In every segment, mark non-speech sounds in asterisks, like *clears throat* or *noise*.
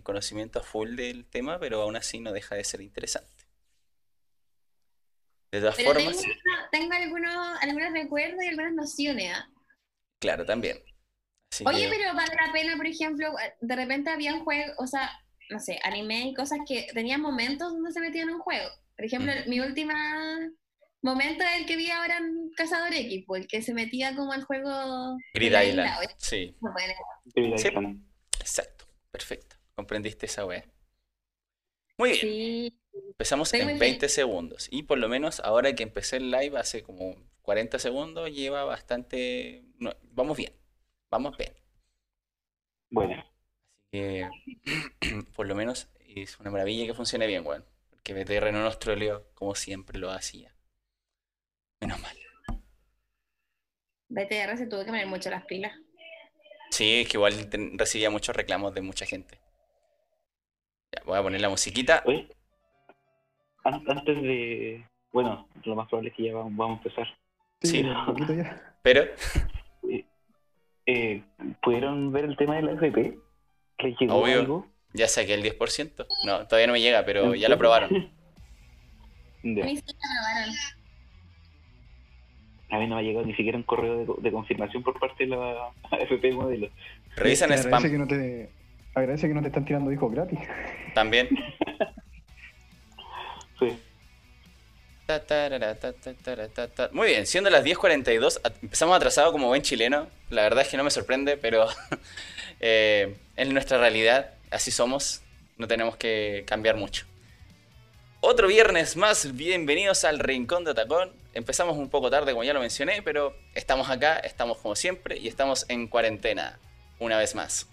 en conocimiento a full del tema, pero aún así no deja de ser interesante. De todas Pero formas, tengo, tengo algunos, algunos recuerdos y algunas nociones. ¿ah? claro, también. Así Oye, que, pero vale la pena, por ejemplo, de repente habían juegos, o sea, no sé, anime y cosas que tenían momentos donde se metían en un juego. Por ejemplo, mi última momento es el que vi ahora en Cazador X, el que se metía como al juego Grid Island. isla, Sí, bueno. Sí. Exacto. Perfecto. Comprendiste esa wea. Muy bien. Sí, Empezamos Estoy en muy 20 segundos. Y por lo menos ahora que empecé el live hace como 40 segundos, lleva bastante... no, vamos bien. Vamos bien. Bueno, Así que *clears throat* por lo menos es una maravilla que funcione bien, weón. Porque BTR no nos troleó como siempre lo hacía. Menos mal. BTR se tuvo que poner mucho las pilas. Sí, es que igual recibía muchos reclamos de mucha gente. Ya, voy a poner la musiquita. oye, antes de. Bueno, lo más probable es que ya vamos, vamos a empezar. Sí. un poquito ya. Pero, *laughs* Eh, ¿Pudieron ver el tema de la FP? ¿Les llegó Obvio. algo? ya saqué el 10%. No, todavía no me llega, pero ya lo aprobaron. *laughs* Ya. A mí sí me aprobaron. A mí no me ha llegado ni siquiera un correo de, de confirmación por parte de la *laughs* FP modelo. Revisan spam que no te agradece que no te están tirando hijos gratis. también. Sí. Muy bien, siendo las 10.42, a- empezamos atrasado como buen chileno. La verdad es que no me sorprende, pero *laughs* eh, es nuestra realidad, así somos, no tenemos que cambiar mucho. Otro viernes más, bienvenidos al Rincón de Tacón. Empezamos un poco tarde, como ya lo mencioné, pero estamos acá, estamos como siempre y estamos en cuarentena, una vez más.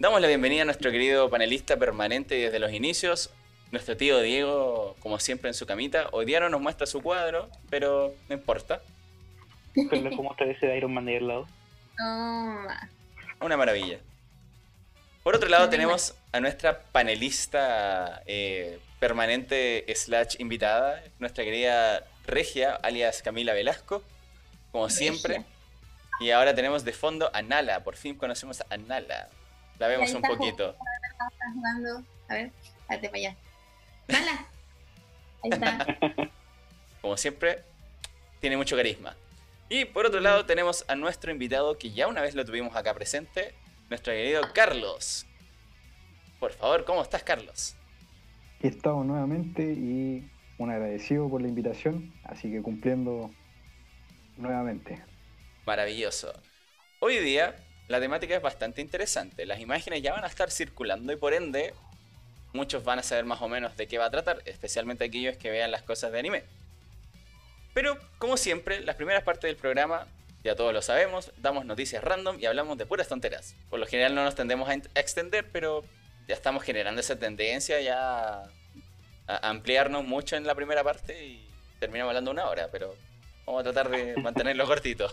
Damos la bienvenida a nuestro querido panelista permanente desde los inicios, nuestro tío Diego, como siempre en su camita. Hoy día no nos muestra su cuadro, pero no importa. Pero ¿Cómo está ese Iron Man ahí al lado? Toma. Una maravilla. Por otro lado tenemos a nuestra panelista eh, permanente slash invitada, nuestra querida Regia, alias Camila Velasco, como siempre. Y ahora tenemos de fondo a Nala, por fin conocemos a Nala. La vemos un poquito. Jugando. A ver, date para allá. Mala. Ahí está. *laughs* como siempre, tiene mucho carisma. Y por otro lado tenemos a nuestro invitado que ya una vez lo tuvimos acá presente, nuestro querido Carlos. Por favor, ¿cómo estás, Carlos? Aquí estamos nuevamente y un agradecido por la invitación, así que cumpliendo nuevamente. Maravilloso. Hoy día la temática es bastante interesante. Las imágenes ya van a estar circulando y por ende muchos van a saber más o menos de qué va a tratar, especialmente aquellos que vean las cosas de anime. Pero, como siempre, las primeras partes del programa, ya todos lo sabemos, damos noticias random y hablamos de puras tonteras. Por lo general no nos tendemos a extender, pero ya estamos generando esa tendencia ya a ampliarnos mucho en la primera parte y terminamos hablando una hora, pero vamos a tratar de mantenerlo cortito.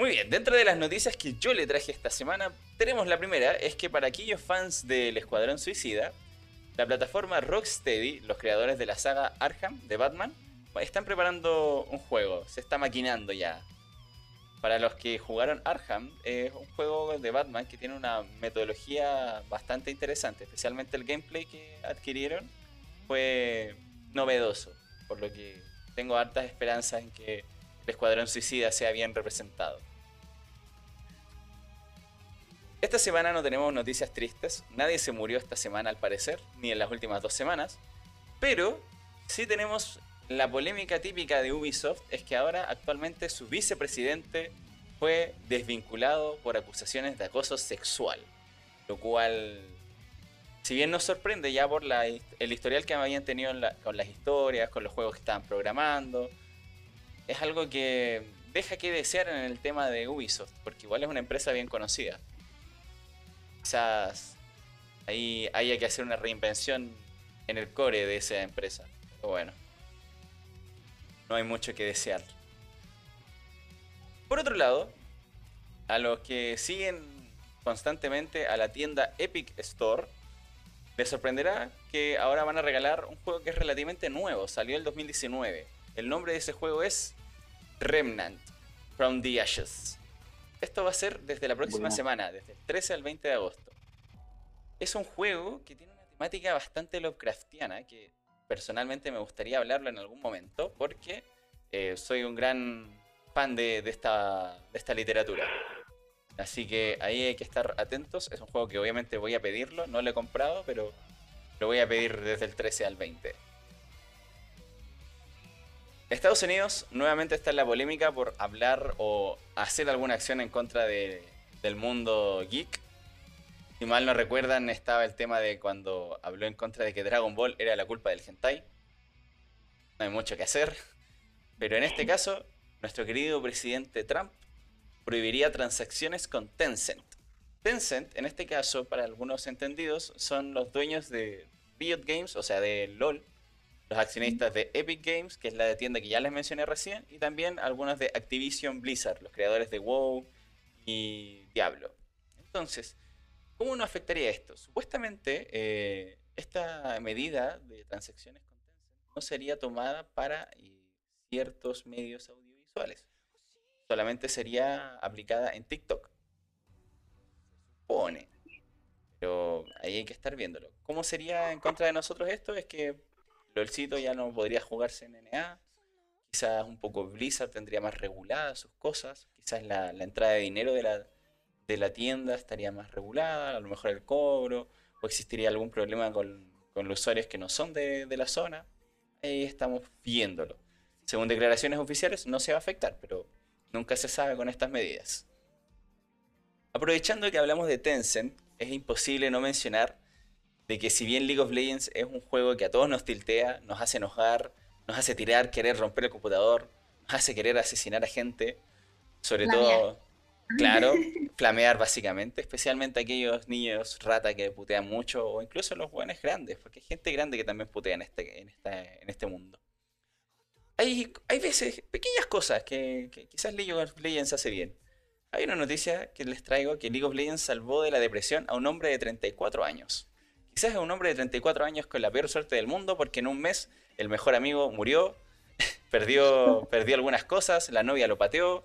Muy bien, dentro de las noticias que yo le traje esta semana, tenemos la primera, es que para aquellos fans del Escuadrón Suicida, la plataforma Rocksteady, los creadores de la saga Arkham de Batman, están preparando un juego, se está maquinando ya. Para los que jugaron Arkham, es un juego de Batman que tiene una metodología bastante interesante, especialmente el gameplay que adquirieron fue novedoso, por lo que tengo hartas esperanzas en que el Escuadrón Suicida sea bien representado. Esta semana no tenemos noticias tristes, nadie se murió esta semana al parecer, ni en las últimas dos semanas, pero sí tenemos la polémica típica de Ubisoft, es que ahora actualmente su vicepresidente fue desvinculado por acusaciones de acoso sexual, lo cual, si bien nos sorprende ya por la, el historial que habían tenido con las historias, con los juegos que estaban programando, es algo que deja que desear en el tema de Ubisoft, porque igual es una empresa bien conocida. Quizás ahí haya que hacer una reinvención en el core de esa empresa. Pero bueno, no hay mucho que desear. Por otro lado, a los que siguen constantemente a la tienda Epic Store, les sorprenderá que ahora van a regalar un juego que es relativamente nuevo, salió el 2019. El nombre de ese juego es Remnant from the Ashes. Esto va a ser desde la próxima semana, desde el 13 al 20 de agosto. es un juego que tiene una temática bastante Lovecraftiana, que personalmente me gustaría hablarlo en algún momento, porque eh, soy un gran fan de, de esta, de esta literatura. Así que ahí hay que estar atentos. Es un juego que obviamente voy a pedirlo, no lo he comprado, pero lo voy a pedir desde el 13 al 20. Estados Unidos nuevamente está en la polémica por hablar o hacer alguna acción en contra de- del mundo geek. Si mal no recuerdan, estaba el tema de cuando habló en contra de que Dragon Ball era la culpa del hentai. No hay mucho que hacer. Pero en este caso, nuestro querido presidente Trump prohibiría transacciones con Tencent. Tencent, en este caso, para algunos entendidos, son los dueños de Riot Games, o sea, de LOL, los accionistas de Epic Games, que es la tienda que ya les mencioné recién, y también algunos de Activision Blizzard, los creadores de WoW y Diablo. Entonces, ¿cómo nos afectaría esto? Supuestamente, eh, esta medida de transacciones con Tencent no sería tomada para eh, ciertos medios audiovisuales. Solamente sería aplicada en TikTok. Supone. Pero ahí hay que estar viéndolo. ¿Cómo sería en contra de nosotros esto? Es que LOLcito ya no podría jugarse en NA. Quizás un poco Blizzard tendría más reguladas sus cosas. Quizás la, entrada de dinero de la, de la tienda estaría más regulada. A lo mejor el cobro. O existiría algún problema con, con los usuarios que no son de, de la zona. Ahí estamos viéndolo. Según declaraciones oficiales, no se va a afectar, pero nunca se sabe con estas medidas. Aprovechando que hablamos de Tencent, es imposible no mencionar de que si bien League of Legends es un juego que a todos nos tiltea, nos hace enojar, nos hace tirar, querer romper el computador, nos hace querer asesinar a gente, sobre Flamear. todo, *laughs* claro, flamear básicamente, especialmente aquellos niños rata que putean mucho, o incluso los buenos grandes, porque hay gente grande que también putea en este, en esta- en este mundo. Hay, hay veces, pequeñas cosas que, que quizás League of Legends hace bien. Hay una noticia que les traigo que League of Legends salvó de la depresión a un hombre de 34 años. Quizás es un hombre de 34 años con la peor suerte del mundo porque en un mes el mejor amigo murió, *laughs* perdió, perdió algunas cosas, la novia lo pateó,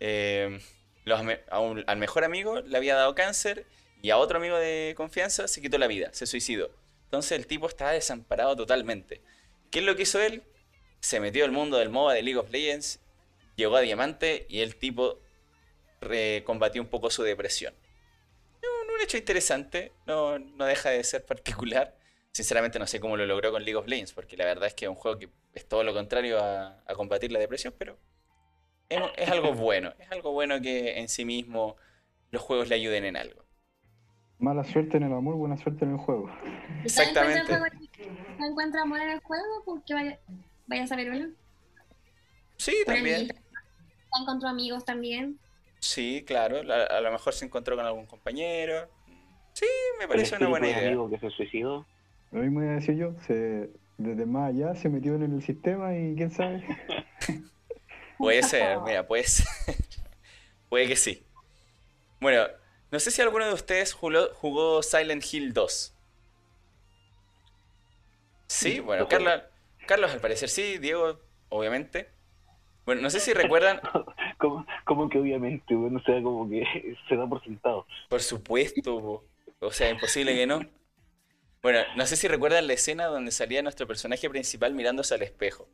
eh, al mejor amigo le había dado cáncer y a otro amigo de confianza se quitó la vida, se suicidó. Entonces el tipo estaba desamparado totalmente. ¿Qué es lo que hizo él? Se metió al mundo del MOBA de League of Legends, llegó a Diamante y el tipo combatió un poco su depresión. Un, hecho interesante, no, no deja de ser particular. Sinceramente no sé cómo lo logró con League of Legends, porque la verdad es que es un juego que es todo lo contrario a, a combatir la depresión, pero es, es algo bueno, es algo bueno que en sí mismo los juegos le ayuden en algo. Mala suerte en el amor, buena suerte en el juego. ¿Usted encuentra, Exactamente. ¿No encuentra amor en el juego? Porque vaya, vaya a saber uno. Sí, Por también. Encontró amigos también. Sí, claro. la- A, lo mejor se encontró con algún compañero. Sí, me parece una buena de idea. amigo que se suicidó. Lo mismo iba a decir yo, se, desde más allá se metió en el sistema y quién sabe. *laughs* Puede ser, mira, puede ser. *laughs* Puede que sí. Bueno, no sé si alguno de ustedes jugó, jugó Silent Hill 2. Sí, bueno. Carlos, Carlos al parecer sí, Diego, obviamente. Bueno, no sé si *laughs* recuerdan, como, como que obviamente, bueno, o sea, como que *laughs* se da por sentado. por supuesto, o sea, imposible que no. Bueno, no sé si recuerdan la escena donde salía nuestro personaje principal mirándose al espejo.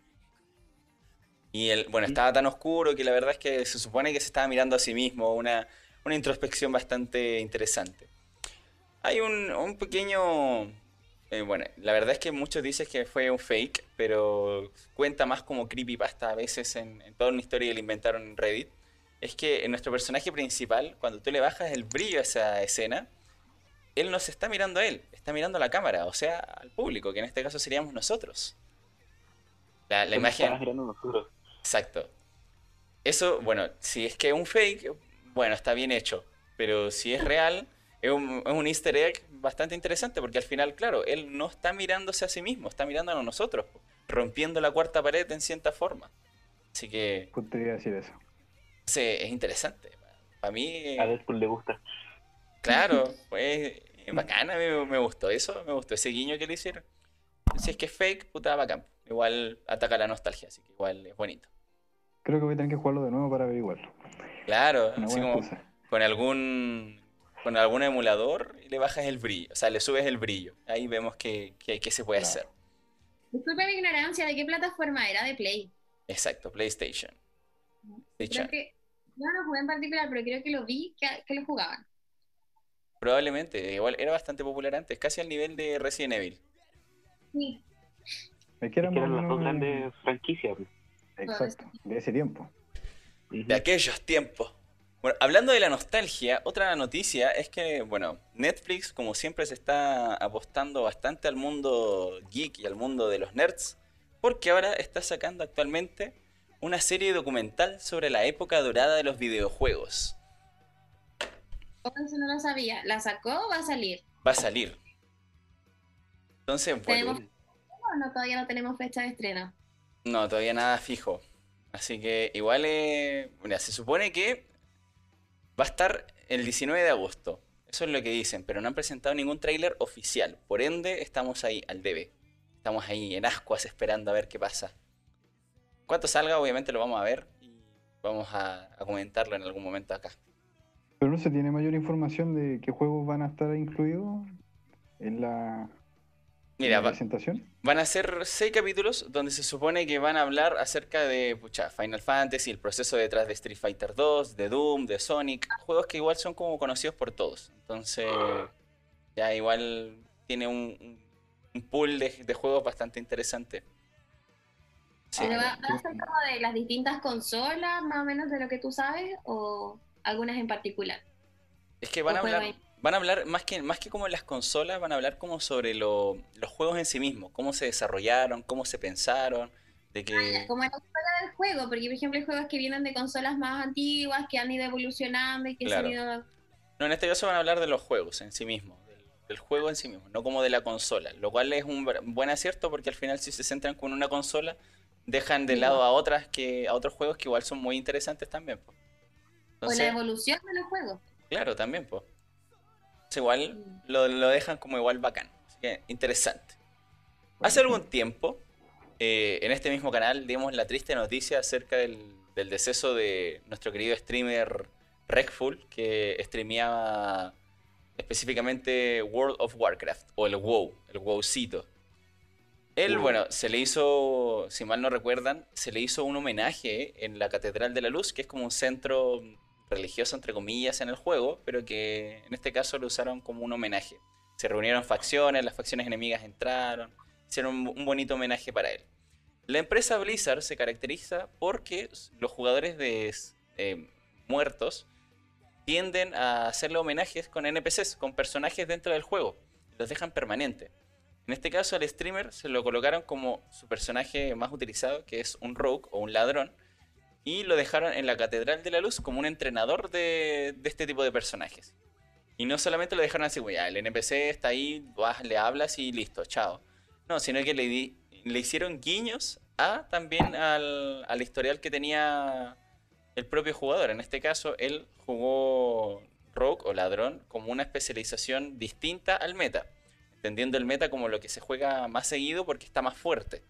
Y el, bueno, estaba tan oscuro que la verdad es que se supone que se estaba mirando a sí mismo, una, una introspección bastante interesante. Hay un, un pequeño... eh, bueno, la verdad es que muchos dicen que fue un fake, pero cuenta más como creepypasta a veces en, en toda una historia que le inventaron en Reddit. Es que en nuestro personaje principal, cuando tú le bajas el brillo a esa escena, él no se está mirando a él, está mirando a la cámara, o sea, al público, que en este caso seríamos nosotros. La, la imagen... mirando nosotros. Exacto. Eso, bueno, si es que es un fake, bueno, está bien hecho. Pero si es real, es un, es un easter egg bastante interesante, porque al final, claro, él no está mirándose a sí mismo, está mirándonos a nosotros, rompiendo la cuarta pared en cierta forma. Así que, Justo iba a decir eso. sí, es interesante. Para mí, A Deadpool le gusta. claro, *laughs* pues, es bacana, me, me gustó eso, me gustó ese guiño que le hicieron. Si es que es fake, puta, bacán. Igual ataca la nostalgia, así que igual es bonito. Creo que voy a tener que jugarlo de nuevo para averiguarlo. Claro, Una así como excusa. con algún con algún emulador y le bajas el brillo, o sea, le subes el brillo. Ahí vemos que, que, que se puede Claro. hacer. Disculpe mi ignorancia, ¿de qué plataforma era? De Play. Exacto, PlayStation. Creo que, yo no lo jugué en particular, pero creo que lo vi que, que lo jugaban. Probablemente, igual era bastante popular antes, casi al nivel de Resident Evil. Sí, Es que Es eran que las dos grandes franquicias. Exacto, de ese tiempo. De aquellos tiempos. Bueno, hablando de la nostalgia, otra noticia es que, bueno, Netflix, como siempre, se está apostando bastante al mundo geek y al mundo de los nerds, porque ahora está sacando actualmente una serie documental sobre la época dorada de los videojuegos. Eso no lo sabía. ¿La sacó o va a salir? Va a salir. Entonces, bueno, Tenemos- No, no, todavía no tenemos fecha de estreno. no, todavía nada fijo. Así que igual, eh, mira, se supone que va a estar el 19 de agosto. Eso es lo que dicen, pero no han presentado ningún tráiler oficial. Por ende, estamos ahí al debe. Estamos ahí en ascuas esperando a ver qué pasa. Cuando salga, obviamente lo vamos a ver y vamos a, comentarlo en algún momento acá. Pero no se tiene mayor información de qué juegos van a estar incluidos en la, Mira, va- presentación. Van a ser seis capítulos donde se supone que van a hablar acerca de pucha, Final Fantasy, el proceso detrás de Street Fighter 2, de Doom, de Sonic, juegos que igual son como conocidos por todos. Entonces, ya igual tiene un, pool de, de juegos bastante interesante. Sí. ¿Pero va, va a ser como de las distintas consolas, más o menos de lo que tú sabes, o algunas en particular? Es que van a hablar, ahí. Van a hablar más que, más que como en las consolas, van a hablar como sobre lo- los juegos en sí mismos, cómo se desarrollaron, cómo se pensaron, de que... Como en la historia del juego, porque por ejemplo hay juegos que vienen de consolas más antiguas, que han ido evolucionando y que se han ido... No, en este caso van a hablar de los juegos en sí mismos, del, del juego en sí mismo, no como de la consola, lo cual es un buen acierto porque al final si se centran con una consola, dejan de Sí, lado a otras que a otros juegos que igual son muy interesantes también. o la evolución de los juegos. claro, también, pues. Igual lo, lo dejan como igual bacán, así que interesante. Hace algún tiempo, eh, en este mismo canal, dimos la triste noticia acerca del, del deceso de nuestro querido streamer Rekful, que streameaba específicamente World of Warcraft, o el WoW, el WoWcito. Él, WoW. bueno, se le hizo, si mal no recuerdan, se le hizo un homenaje en la Catedral de la Luz, que es como un centro religioso, entre comillas, en el juego, pero que en este caso lo usaron como un homenaje. Se reunieron facciones, las facciones enemigas entraron, hicieron un, bonito homenaje para él. La empresa Blizzard se caracteriza porque los jugadores de eh, muertos tienden a hacerle homenajes con NPCs, con personajes dentro del juego. Los dejan permanentes. En este caso al streamer se lo colocaron como su personaje más utilizado, que es un rogue o un ladrón, y lo dejaron en la Catedral de la Luz como un entrenador de, este tipo de personajes. Y no solamente lo dejaron así, "Bueno, ya, el NPC está ahí, vas, le hablas y listo, chao. No, sino que le, di- le hicieron guiños a también al, al historial que tenía el propio jugador. En este caso, él jugó Rogue o Ladrón como una especialización distinta al meta. Entendiendo el meta como lo que se juega más seguido porque está más fuerte.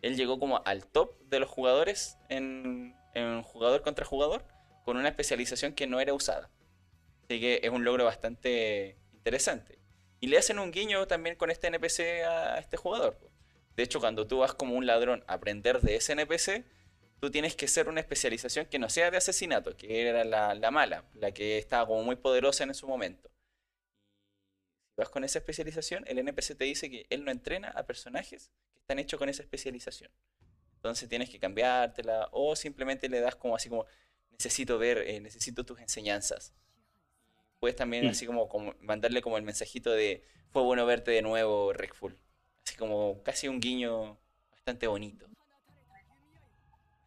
Él llegó como al top de los jugadores en, en jugador contra jugador con una especialización que no era usada. Así que es un logro bastante interesante. Y le hacen un guiño también con este NPC a este jugador. De hecho, cuando tú vas como un ladrón a aprender de ese NPC, tú tienes que ser una especialización que no sea de asesinato, que era la, la mala, la que estaba como muy poderosa en su momento. Si vas con esa especialización, el NPC te dice que él no entrena a personajes que están hechos con esa especialización. Entonces tienes que cambiártela o simplemente le das como así como, necesito ver, eh, necesito tus enseñanzas. Puedes también Mm. así como, como mandarle como el mensajito de, fue bueno verte de nuevo, Rekful. Así como casi un guiño bastante bonito.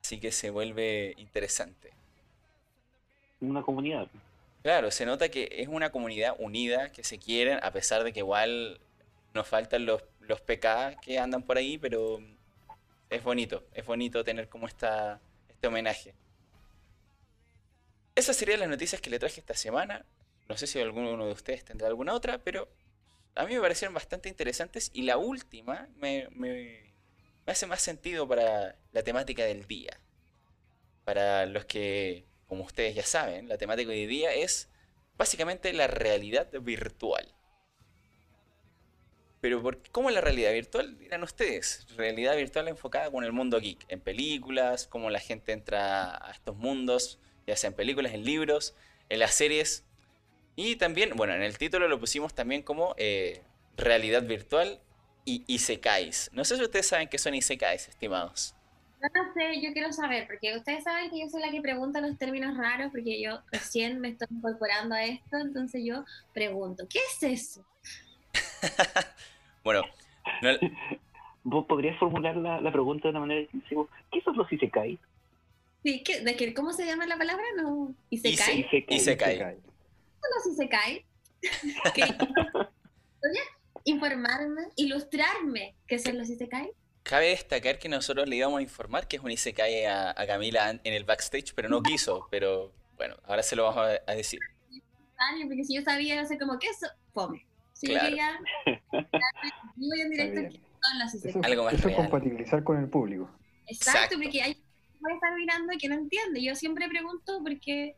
Así que se vuelve interesante. Una comunidad. Claro, se nota que es una comunidad unida, que se quieren, a pesar de que igual nos faltan los, los PK que andan por ahí, pero es bonito, es bonito tener como esta, este homenaje. Esas serían las noticias que le traje esta semana. No sé si alguno de ustedes tendrá alguna otra, pero a mí me parecieron bastante interesantes y la última me, me- me hace más sentido para la temática del día. Para los que, como ustedes ya saben, la temática de hoy día es básicamente la realidad virtual. Pero ¿por ¿cómo es la realidad virtual? Dirán ustedes. Realidad virtual enfocada con el mundo geek. En películas, cómo la gente entra a estos mundos, ya sea en películas, en libros, en las series. Y también, bueno, en el título lo pusimos también como eh, realidad virtual y isekais. No sé si ustedes saben qué son isekais, estimados. No sé, yo quiero saber, porque ustedes saben que yo soy la que pregunta los términos raros, porque yo recién me estoy incorporando a esto, entonces yo pregunto, ¿qué es eso? *laughs* Bueno, no- *laughs* ¿Vos podrías formular la, la pregunta de una manera distinta? ¿Qué son los Isekai? Sí, ¿qué, de que, ¿Cómo se llama la palabra? No, ¿Y se Ise- cae? Isekai. Isekai. no si se cae. Que- Voy a informarme, ilustrarme qué son los Isekai. cabe destacar que nosotros le íbamos a informar que es un isekai a, a Camila en el backstage, pero no quiso. Pero bueno, ahora se lo vamos a, a decir. Porque si yo sabía, no sé como qué eso, fome. Si Claro. yo *laughs* en directo bien. qué son los Eso, Isekai. Algo más eso es compatibilizar con el público. Exacto, Exacto. porque hay puede estar mirando y que no entiende. Yo siempre pregunto porque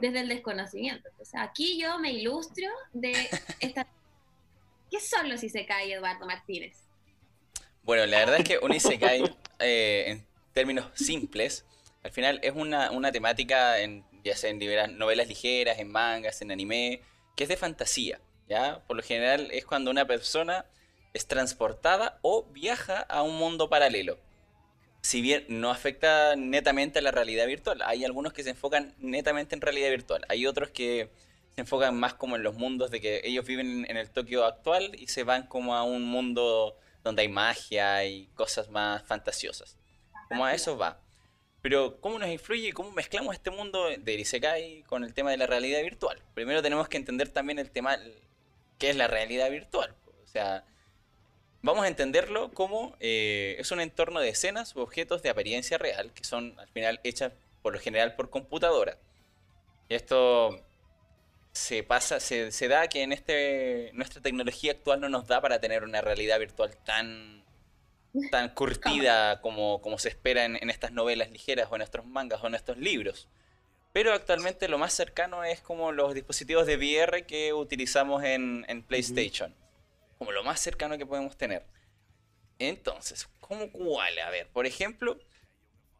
desde el desconocimiento. O sea, aquí yo me ilustro de *laughs* esta. ¿Qué son los Isekai, Eduardo Martínez? Bueno, la verdad es que un isekai, eh, en términos simples, al final es una, una temática, en, ya sea en novelas ligeras, en mangas, en anime, que es de fantasía. ¿Ya? Por lo general es cuando una persona es transportada o viaja a un mundo paralelo. Si bien no afecta netamente a la realidad virtual, hay algunos que se enfocan netamente en realidad virtual, hay otros que se enfocan más como en los mundos de que ellos viven en el Tokio actual y se van como a un mundo donde hay magia y cosas más fantasiosas. Como a eso va. Pero, ¿cómo nos influye y cómo mezclamos este mundo de Isekai con el tema de la realidad virtual? Primero tenemos que entender también el tema, qué es la realidad virtual. O sea, vamos a entenderlo como eh, es un entorno de escenas u objetos de apariencia real que son al final hechas por lo general por computadora. Esto se pasa, se, se da que en este nuestra tecnología actual no nos da para tener una realidad virtual tan tan curtida *laughs* como, como se espera en, en estas novelas ligeras o en nuestros mangas o en estos libros. Pero actualmente lo más cercano es como los dispositivos de VR que utilizamos en, en PlayStation. Como lo más cercano que podemos tener. Entonces, ¿cómo cuál? A ver, por ejemplo,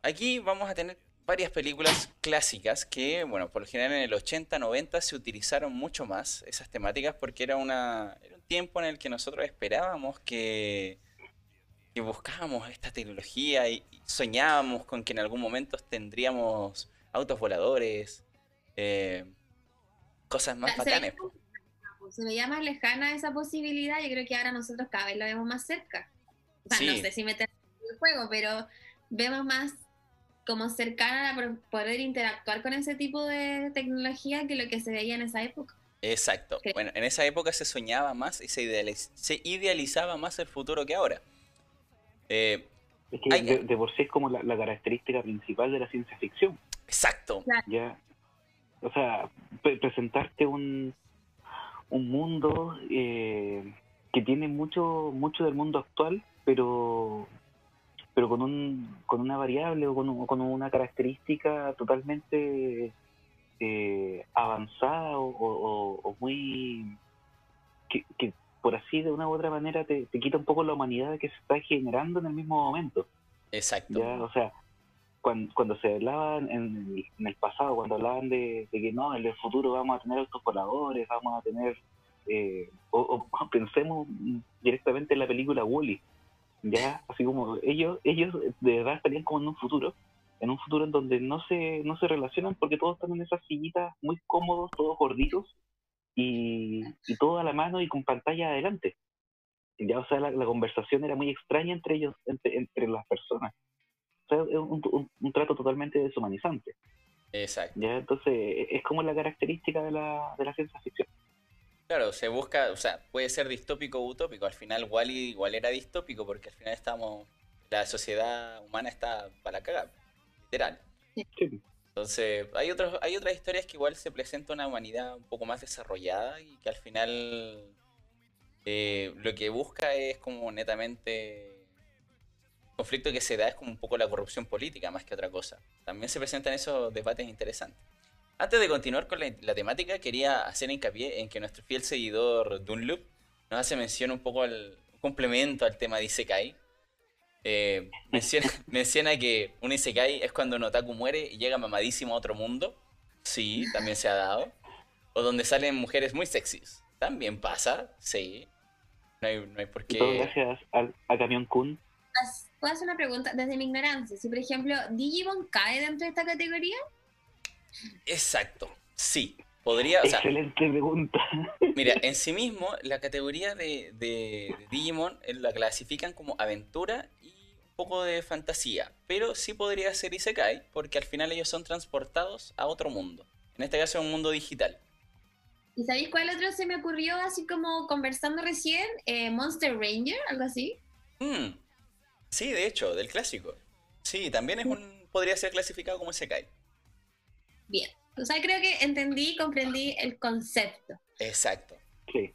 aquí vamos a tener varias películas clásicas que, bueno, por lo general en el 80, 90 se utilizaron mucho más esas temáticas porque era, una, era un tiempo en el que nosotros esperábamos que, que buscábamos esta tecnología y soñábamos con que en algún momento tendríamos autos voladores, eh, cosas más bacanes. Se veía más lejana esa posibilidad, yo creo que ahora nosotros cada vez lo vemos más cerca. O sea, no sé si meter el juego, pero vemos más como cercana a poder interactuar con ese tipo de tecnología que lo que se veía en esa época. Exacto. Bueno, en esa época se soñaba más y se, idealiz- se idealizaba más el futuro que ahora. Eh, Es que de, de por sí es como la, la característica principal de la ciencia ficción. Exacto. ya o sea pre- presentarte un un mundo eh, que tiene mucho mucho del mundo actual pero pero con un con una variable o con, un- con una característica totalmente eh, avanzada o, o- o- o muy que, que por así de una u otra manera te, te quita un poco la humanidad que se está generando en el mismo momento Exacto. ya, o sea, cuando, se hablaban en, el- pasado, cuando hablaban de, que no, en el futuro vamos a tener autos voladores, vamos a tener, eh, o, o *laughs* pensemos directamente en la película Wally, ya, así como ellos, ellos de verdad estarían como en un futuro, en un futuro en donde no se, no se relacionan porque todos están en esas sillitas muy cómodos, todos gorditos y, y todo a la mano y con pantalla adelante. Ya, o sea, la, la conversación era muy extraña entre ellos, entre, entre las personas. O sea, es un, un- un trato totalmente deshumanizante. Exacto. ¿ya? Entonces, es como la característica de la, de la ciencia ficción. Claro, se busca, o sea, puede ser distópico o utópico. Al final Wally igual era distópico porque al final estamos, la sociedad humana está para cagar, literal. Sí. Entonces, hay otros, hay otras historias que igual se presenta una humanidad un poco más desarrollada y que al final eh, lo que busca es como netamente conflicto que se da es como un poco la corrupción política más que otra cosa. También se presentan esos debates interesantes. Antes de continuar con la, la temática, quería hacer hincapié en que nuestro fiel seguidor Dunloop nos hace mención un poco al complemento al tema de Isekai. Eh, *laughs* menciona, menciona que un Isekai es cuando un otaku muere y llega mamadísimo a otro mundo. Sí, también se ha dado. O donde salen mujeres muy sexys. También pasa, sí. No hay, no hay por Y todo qué. gracias al, a Camión Kun. ¿Puedo hacer una pregunta desde mi ignorancia? Si, por ejemplo, Digimon cae dentro de esta categoría, Exacto, sí. Podría, o sea, Excelente pregunta. Mira, en sí mismo, la categoría de, de- de Digimon eh, la clasifican como aventura y un poco de fantasía. Pero sí podría ser Isekai, porque al final ellos son transportados a otro mundo. En este caso, un mundo digital. ¿y sabéis cuál otro se me ocurrió así como conversando recién? Eh, Monster Ranger, algo así. Mm, Sí, de hecho, del clásico. Sí, también es un, podría ser clasificado como Isekai. Bien. O sea, creo que entendí y comprendí el concepto. Exacto. Sí.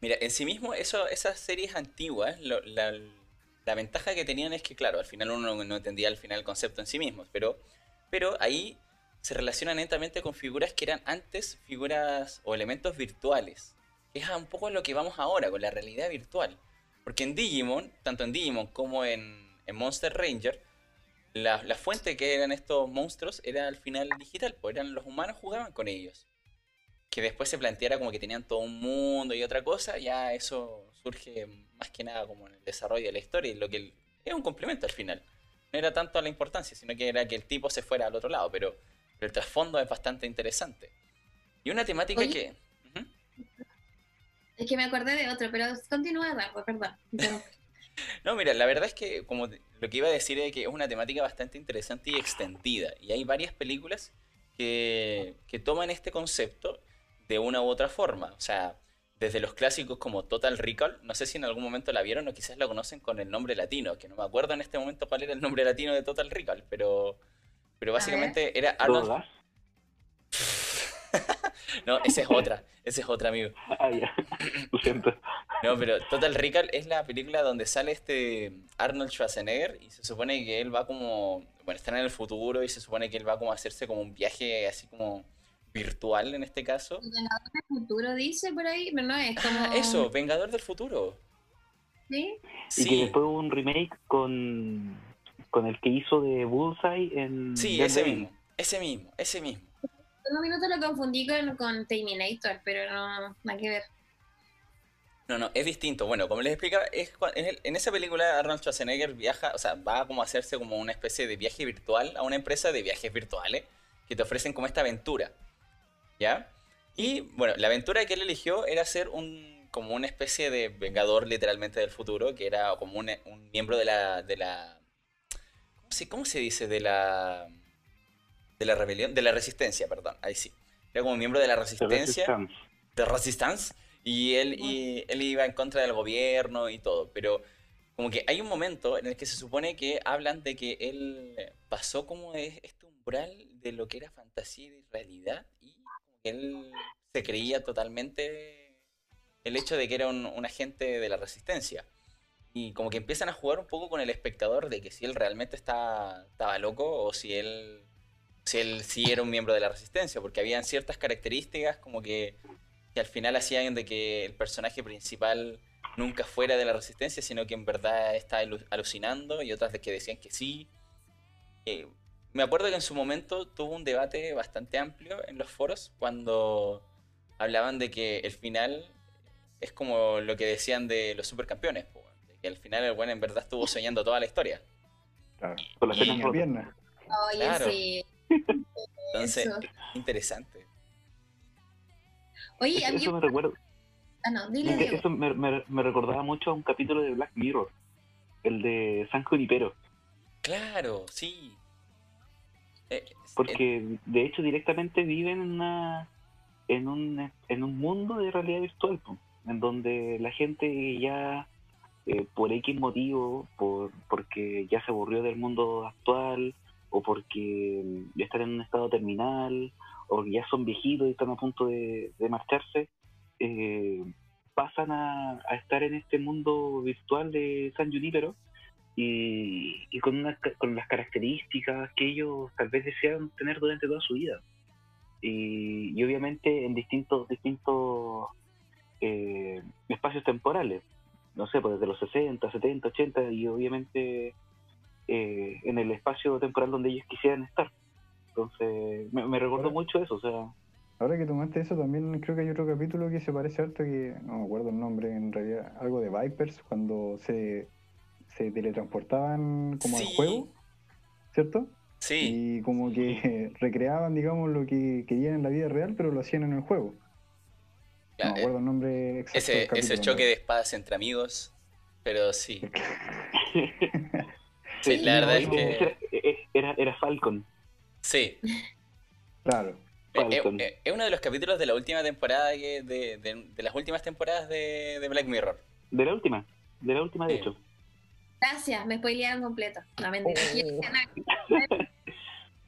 Mira, en sí mismo, eso, esas series antiguas, lo- la, la ventaja que tenían es que, claro, al final uno no, entendía al final el concepto en sí mismo, pero, pero ahí se relaciona netamente con figuras que eran antes figuras o elementos virtuales, que es un poco lo que vamos ahora, con la realidad virtual. Porque en Digimon, tanto en Digimon como en, en Monster Ranger, la, la fuente que eran estos monstruos era al final digital, pues eran los humanos jugaban con ellos que después se planteara como que tenían todo un mundo y otra cosa, ya eso surge más que nada como en el desarrollo de la historia y lo que es un complemento al final. No era tanto la importancia, sino que era que el tipo se fuera al otro lado, pero, pero el trasfondo es bastante interesante. Y una temática Oye. que... Es que me acordé de otro, pero continúa, Eduardo, perdón. *laughs* No, mira, la verdad es que como lo que iba a decir es que es una temática bastante interesante y extendida. Y hay varias películas que, que toman este concepto de una u otra forma. O sea, desde los clásicos como Total Recall, no sé si en algún momento la vieron o quizás la conocen con el nombre latino, que no me acuerdo en este momento cuál era el nombre latino de Total Recall, pero, pero básicamente era Arnold... *laughs* No, esa es otra, esa es otra, amigo. Ah, ya. Lo siento. No, pero Total Recall es la película donde sale este Arnold Schwarzenegger y se supone que él va como, bueno, está en el futuro y se supone que él va como a hacerse como un viaje así como virtual en este caso. Vengador del futuro dice por ahí, pero no es como. Ah, eso, Vengador del Futuro. ¿Sí? Y que después hubo un remake con, con el que hizo de Bullseye en. sí, Dead ese mismo, ese mismo, ese mismo. En un minuto lo confundí con, Terminator, pero no, nada que ver. No, no, es distinto. Bueno, como les explicaba, es, en, en esa película Arnold Schwarzenegger viaja, o sea, va como a hacerse como una especie de viaje virtual a una empresa de viajes virtuales que te ofrecen como esta aventura. ¿Ya? Y bueno, la aventura que él eligió era ser un como una especie de vengador literalmente del futuro, que era como un, miembro de la de la ¿cómo se, cómo se dice? de la de la rebelión, de la resistencia, perdón, ahí sí. Era como miembro de la resistencia Resistance. de Resistance y él, y él iba en contra del gobierno y todo, pero como que hay un momento en el que se supone que hablan de que él pasó como de este umbral de lo que era fantasía y realidad y como que él se creía totalmente el hecho de que era un, un agente de la resistencia. Y como que empiezan a jugar un poco con el espectador de que si él realmente está, estaba loco o si él, si él sí era un miembro de la resistencia, porque habían ciertas características como que que al final hacían de que el personaje principal nunca fuera de la resistencia, sino que en verdad está alu- alucinando, y otras de que decían que sí. Eh, me acuerdo que en su momento tuvo un debate bastante amplio en los foros cuando hablaban de que el final es como lo que decían de los supercampeones, de que al final el bueno en verdad estuvo soñando toda la historia. Claro. Con las Y- penas Pequeña rotas. pierna. Oye, Claro. sí. *laughs* Entonces, Eso. interesante. Oye, a mí. Eso me recuerda. Ah, no, dile, que Diego. Eso me, me- me recordaba mucho a un capítulo de Black Mirror. El de San Junipero. Claro, sí. Eh, eh, Porque de hecho directamente viven en una en un, en un mundo de realidad virtual, en donde la gente ya eh, por X motivo, por, porque ya se aburrió del mundo actual, o porque ya están en un estado terminal, o ya son viejitos y están a punto de, marcharse, eh, pasan a, estar en este mundo virtual de San Junípero y, y con, una, con las características que ellos tal vez desean tener durante toda su vida. Y, y obviamente en distintos, distintos eh, espacios temporales, no sé, pues desde los 60, 70, 80 y obviamente eh, en el espacio temporal donde ellos quisieran estar. Entonces, me, me recordó Ahora- mucho eso, o sea, Ahora que tomaste eso, también creo que hay otro capítulo que se parece harto que no me acuerdo el nombre, en realidad, algo de Vipers, cuando se, se teletransportaban como al juego, ¿cierto? Sí, Y como que *laughs* recreaban, digamos, lo que querían en la vida real, pero lo hacían en el juego. No me acuerdo el nombre exacto. ese, del ese choque ¿no? de espadas entre amigos, pero sí. *laughs* *laughs* Sí, la verdad es no, que Era, eh, era, era Falcon. sí. Claro. Eh, Falcon. eh, eh, Es uno de los capítulos de la última temporada, que- de, de- de las últimas temporadas de, de Black Mirror. De la última, de la última de Sí. hecho. Gracias, me spoilearon completo. No, mentira. *laughs*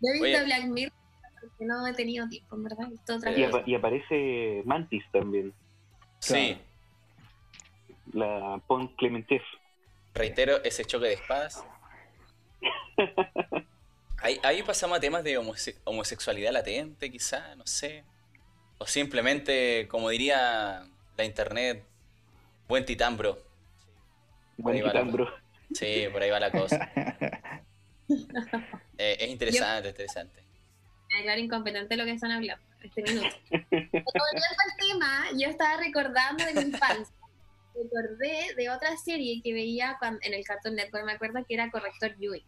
Yo he visto Oye. Black Mirror porque no he tenido tiempo, en verdad. Y, apa- y aparece Mantis también, Sí, la Pon Clementif. reitero, ese choque de espadas. Ahí, ahí pasamos a temas de homose- homosexualidad latente, quizá, no sé. O simplemente, como diría la internet, buen titán, bro. Buen Ahí va la titán, bro. Sí, por ahí va la cosa. *laughs* Eh, es interesante, interesante. Me declaro incompetente lo que están hablando este minuto. Volviendo al tema, yo estaba recordando de mi infancia. Recordé de otra serie que veía cuando, en el Cartoon Network, me acuerdo que era Corrector Yui.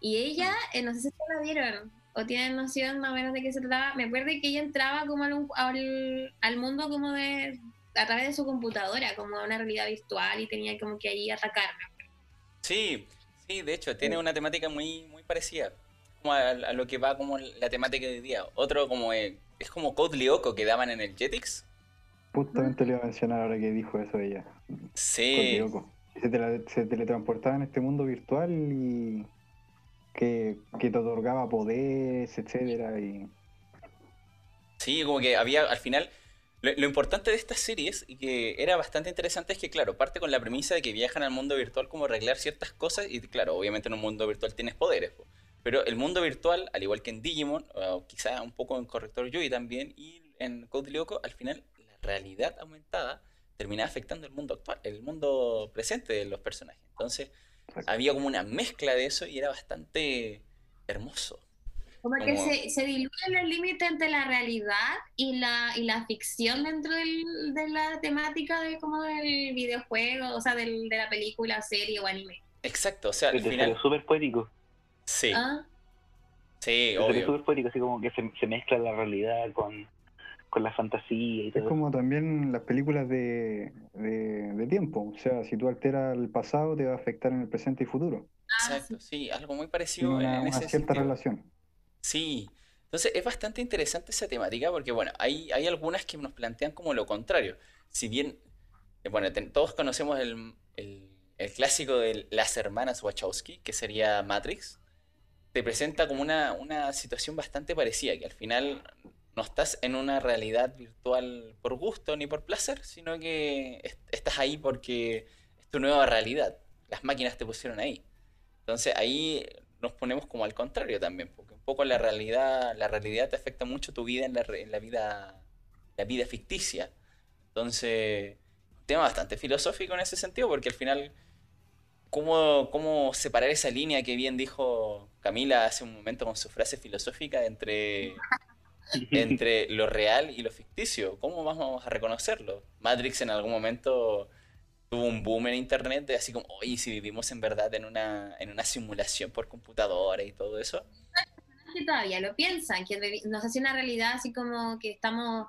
Y ella, eh, no sé si la vieron o tienen noción más o menos de qué se trataba. Me acuerdo que ella entraba como al, al, al mundo como de a través de su computadora, como a una realidad virtual y tenía como que ahí atacarme. Sí, sí, de hecho, tiene una temática muy, muy parecida. Como a, a lo que va como la temática de hoy día. Otro como eh, es como Code Lyoko que daban en el Jetix. Justamente le iba a mencionar ahora que dijo eso ella. Sí, Se, tele- se teletransportaba en este mundo virtual y que, que te otorgaba poderes, etcétera, y sí, como que había al final. Lo, lo importante de estas series y que era bastante interesante es que, claro, parte con la premisa de que viajan al mundo virtual como arreglar ciertas cosas y, claro, obviamente en un mundo virtual tienes poderes. po. Pero el mundo virtual, al igual que en Digimon, o quizá un poco en Corrector Yui también, y en Code Lyoko, al final realidad aumentada terminaba afectando el mundo actual, el mundo presente de los personajes. Entonces, Exacto. había como una mezcla de eso y era bastante hermoso. Como que se, se diluyen los límites entre la realidad y la, y la ficción dentro del- de la temática de como del videojuego, o sea, del, de la película, serie o anime. Exacto, o sea, al Es final, serio súper poético. sí, Ah, sí, Es obvio. súper poético, así como que se, se mezcla la realidad con, con la fantasía y Es todo. como también las películas de, de, de tiempo. O sea, si tú alteras el pasado, te va a afectar en el presente y futuro. ah, Exacto, sí, algo muy Tiene parecido una, en una ese cierta sentido. relación. Sí, entonces es bastante interesante esa temática porque, bueno, hay, hay algunas que nos plantean como lo contrario. Si bien, eh, bueno, ten- todos conocemos el, el- el clásico de las hermanas Wachowski, que sería Matrix, te presenta como una, una situación bastante parecida, que al final no estás en una realidad virtual por gusto ni por placer, sino que est- estás ahí porque es tu nueva realidad. Las máquinas te pusieron ahí. Entonces ahí nos ponemos como al contrario también, porque un poco la realidad, la realidad te afecta mucho tu vida en la, re- en la vida, la vida ficticia. Entonces, un tema bastante filosófico en ese sentido, porque al final, ¿cómo, cómo separar esa línea que bien dijo Camila hace un momento con su frase filosófica entre, *laughs* entre lo real y lo ficticio? ¿Cómo vamos a reconocerlo? Matrix en algún momento tuvo un boom en internet de así como, oye, si vivimos en verdad en una, en una simulación por computadora y todo eso. que todavía lo piensan, que revi- no sé si una realidad así como que estamos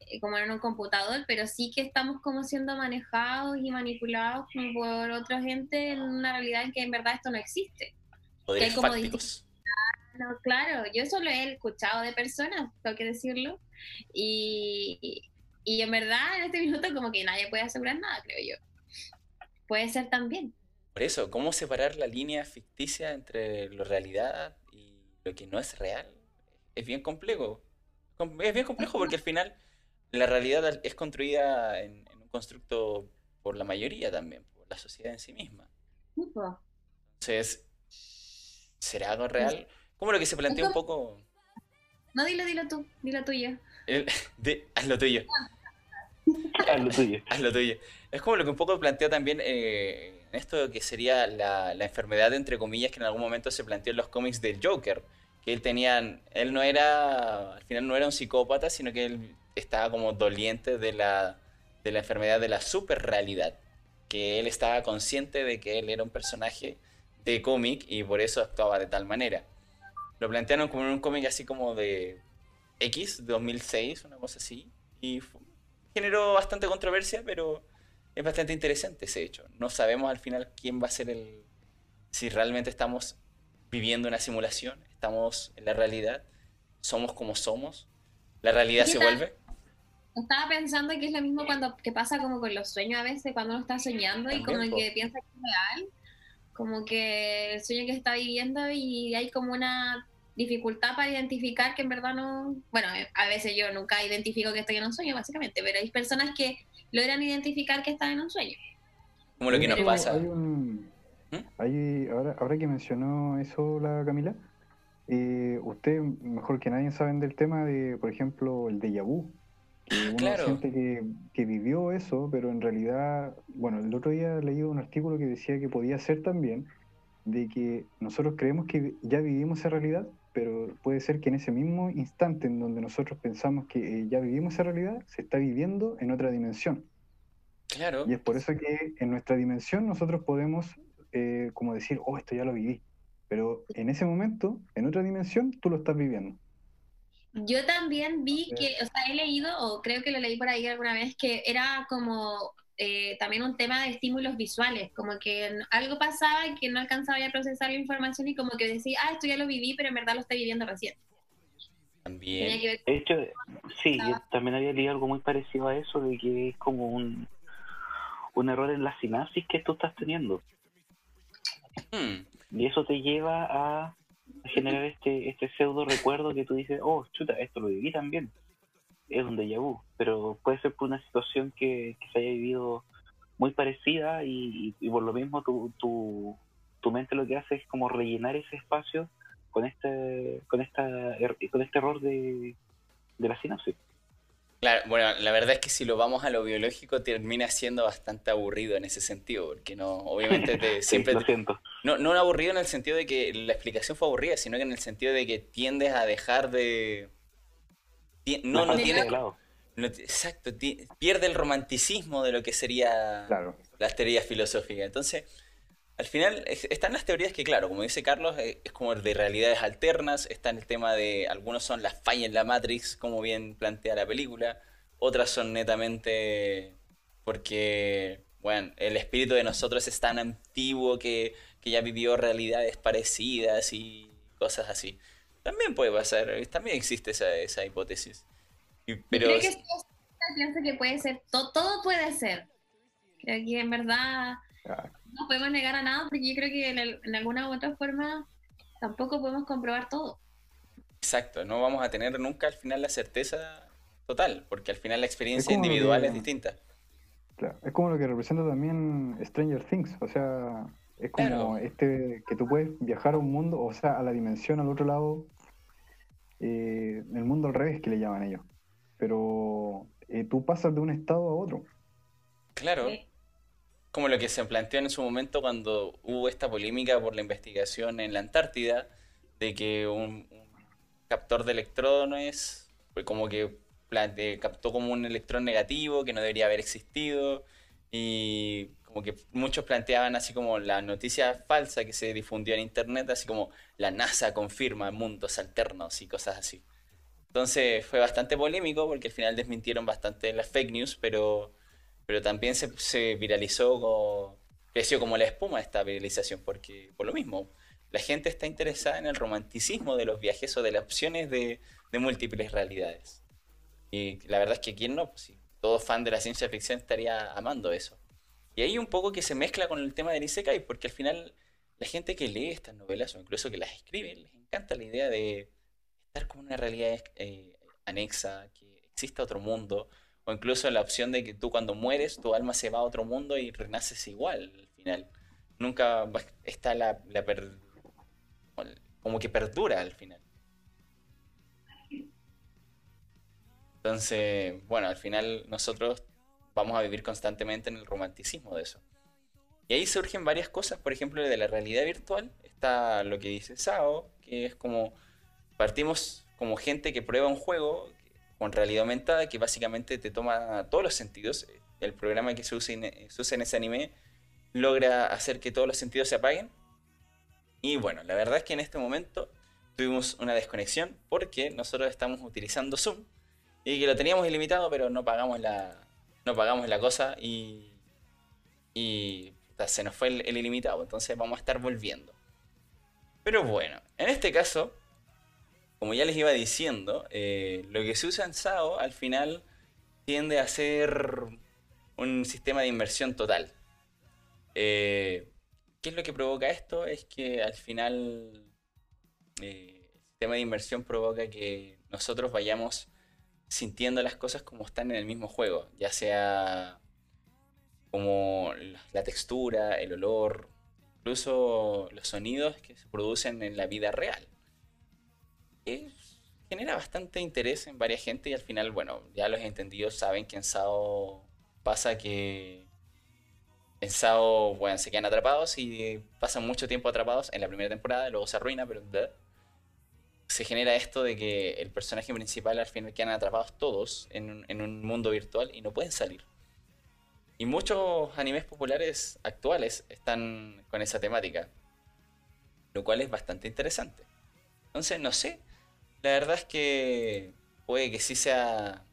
eh, como en un computador, pero sí que estamos como siendo manejados y manipulados como por otra gente en una realidad en que en verdad esto no existe. Poderes como fácticos. No, claro, yo eso lo he escuchado de personas, tengo que decirlo, y, y en verdad en este minuto como que nadie puede asegurar nada, creo yo. Puede ser también. Por eso, ¿cómo separar la línea ficticia entre la realidad y lo que no es real? Es bien complejo. Com- Es bien complejo porque al final la realidad al- es construida en, en un constructo por la mayoría también, por la sociedad en sí misma. Entonces, ¿será algo real? Como lo que se plantea un poco... No, dilo, dilo tú, dilo tuyo. el- *laughs* de- haz lo tuyo. Haz lo tuyo. *laughs* Haz lo tuyo. Es como lo que un poco plantea también eh, esto que sería la, la enfermedad, entre comillas, que en algún momento se planteó en los cómics del Joker. Que él tenía, él no era, al final no era un psicópata, sino que él estaba como doliente de la, de la enfermedad de la superrealidad. Que él estaba consciente de que él era un personaje de cómic y por eso actuaba de tal manera. Lo plantearon como en un cómic así como de X, 2006, una cosa así. Y fu- generó bastante controversia, pero es bastante interesante ese hecho. No sabemos al final quién va a ser el... Si realmente estamos viviendo una simulación, estamos en la realidad, somos como somos, la realidad ¿Qué se vuelve. Estaba pensando que es lo mismo cuando que pasa como con los sueños a veces, cuando uno está soñando y como po. que piensa que es real, como que el sueño que está viviendo y hay como una dificultad para identificar que en verdad no, bueno, a veces yo nunca identifico que estoy en un sueño básicamente, pero hay personas que logran identificar que están en un sueño. Como lo que nos pasa. Hay un, ¿Mm? hay- ahora, ahora que mencionó eso la Camila, eh, usted mejor que nadie saben del tema de, por ejemplo, el déjà vu. Que uno claro. siente que, que vivió eso, pero en realidad, bueno, el otro día leí un artículo que decía que podía ser también de que nosotros creemos que ya vivimos esa realidad, pero puede ser que en ese mismo instante en donde nosotros pensamos que eh, ya vivimos esa realidad, se está viviendo en otra dimensión. Claro, Y es por eso que en nuestra dimensión nosotros podemos eh, como decir, oh, esto ya lo viví. Pero en ese momento, en otra dimensión, tú lo estás viviendo. Yo también vi que, o sea, he leído, o creo que lo leí por ahí alguna vez, que era como eh, también un tema de estímulos visuales, como que algo pasaba y que no alcanzaba ya a procesar la información y como que decía, ah, esto ya lo viví, pero en verdad lo estoy viviendo recién. También. que De hecho, sí, yo Ah. también había leído algo muy parecido a eso, de que es como un, un error en la sinapsis que tú estás teniendo. Hmm, Y eso te lleva a generar este, este pseudo recuerdo que tú dices, oh, chuta, esto lo viví también. Es un déjà vu, pero puede ser por una situación que, se haya vivido muy parecida y, y por lo mismo tu, tu, tu mente lo que hace es como rellenar ese espacio con este con esta er- con este error de, de la sinapsis. Claro, bueno, la verdad es que si lo vamos a lo biológico termina siendo bastante aburrido en ese sentido, porque no, obviamente te, *laughs* Sí, siempre lo siento. No, no aburrido en el sentido de que la explicación fue aburrida, sino que en el sentido de que tiendes a dejar de... No, no tiene... no exacto, pierde el romanticismo de lo que sería Claro. las teorías filosóficas. Entonces, al final es- están las teorías que, claro, como dice Carlos, eh, es como de realidades alternas, está en el tema de, algunos son las fallas en la Matrix, como bien plantea la película, otras son netamente porque, bueno, el espíritu de nosotros es tan antiguo que, que ya vivió realidades parecidas y cosas así. También puede pasar, también existe esa, esa hipótesis. Y- pero Creo que pienso que puede ser, to- todo puede ser. Creo que en verdad Ah, no podemos negar a nada porque yo creo que en, el- en alguna u otra forma tampoco podemos comprobar todo. Exacto, no vamos a tener nunca al final la certeza total, porque al final la experiencia individual que- es distinta. claro. Es como lo que representa también Stranger Things. O sea, es como Claro. este que tú puedes viajar a un mundo, o sea, a la dimensión al otro lado, eh, el mundo al revés que le llaman ellos. Pero eh, tú pasas de un estado a otro. Claro, Sí. Como lo que se planteó en su momento cuando hubo esta polémica por la investigación en la Antártida, de que un, captor de electrones, fue como que plante- captó como un electrón negativo que no debería haber existido, y como que muchos planteaban así como la noticia falsa que se difundió en internet, así como la NASA confirma mundos alternos y cosas así. Entonces fue bastante polémico porque al final desmintieron bastante las fake news, pero, pero también se, se viralizó, como, creció como la espuma esta viralización, porque por lo mismo, la gente está interesada en el romanticismo de los viajes o de las opciones de, de múltiples realidades. Y la verdad es que quién no, pues sí, todo fan de la ciencia ficción estaría amando eso. Y ahí un poco que se mezcla con el tema del Isekai, porque al final la gente que lee estas novelas o incluso que las escribe, les encanta la idea de estar como una realidad eh, anexa, que exista otro mundo, o incluso la opción de que tú cuando mueres, tu alma se va a otro mundo y renaces igual al final. nunca está la, la per- como que perdura al final. Entonces, bueno, al final nosotros vamos a vivir constantemente en el romanticismo de eso. Y ahí surgen varias cosas, por ejemplo, de la realidad virtual. Está lo que dice Sao, que es como partimos como gente que prueba un juego con realidad aumentada que básicamente te toma todos los sentidos. El programa que se usa en, se usa en ese anime logra hacer que todos los sentidos se apaguen. Y bueno, la verdad es que en este momento tuvimos una desconexión porque nosotros estamos utilizando Zoom y que lo teníamos ilimitado, pero no pagamos la, no pagamos la cosa y, y se nos fue el, el ilimitado. Entonces vamos a estar volviendo. Pero bueno, en este caso, como ya les iba diciendo, eh, lo que se usa en SAO al final tiende a ser un sistema de inversión total. Eh, ¿Qué es lo que provoca esto? Es que al final eh, el sistema de inversión provoca que nosotros vayamos sintiendo las cosas como están en el mismo juego, ya sea como la- textura, el olor, incluso los sonidos que se producen en la vida real. Genera bastante interés en varias gente y al final, bueno, ya los entendidos saben que en SAO pasa que en SAO, bueno, se quedan atrapados y pasan mucho tiempo atrapados en la primera temporada, luego se arruina, pero se genera esto de que el personaje principal al final quedan atrapados todos en un, en un mundo virtual y no pueden salir. Y muchos animes populares actuales están con esa temática, lo cual es bastante interesante. Entonces, no sé, la verdad es que puede que sí sea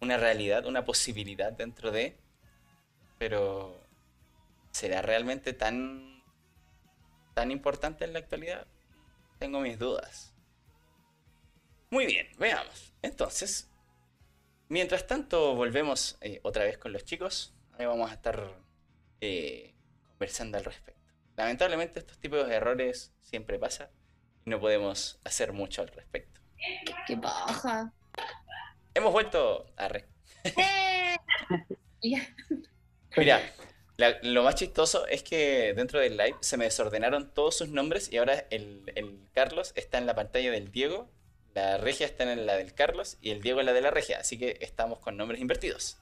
una realidad, una posibilidad dentro de, pero ¿será realmente tan, tan importante en la actualidad? Tengo mis dudas. Muy bien, veamos. Entonces, mientras tanto volvemos eh, otra vez con los chicos. Ahí vamos a estar eh, conversando al respecto. Lamentablemente estos tipos de errores siempre pasan y no podemos hacer mucho al respecto. Qué paja. Hemos vuelto a re. Ya. *laughs* Mira, la- lo más chistoso es que dentro del live se me desordenaron todos sus nombres y ahora el, el Carlos está en la pantalla del Diego, la Regia está en la del Carlos y el Diego en la de la Regia, así que estamos con nombres invertidos.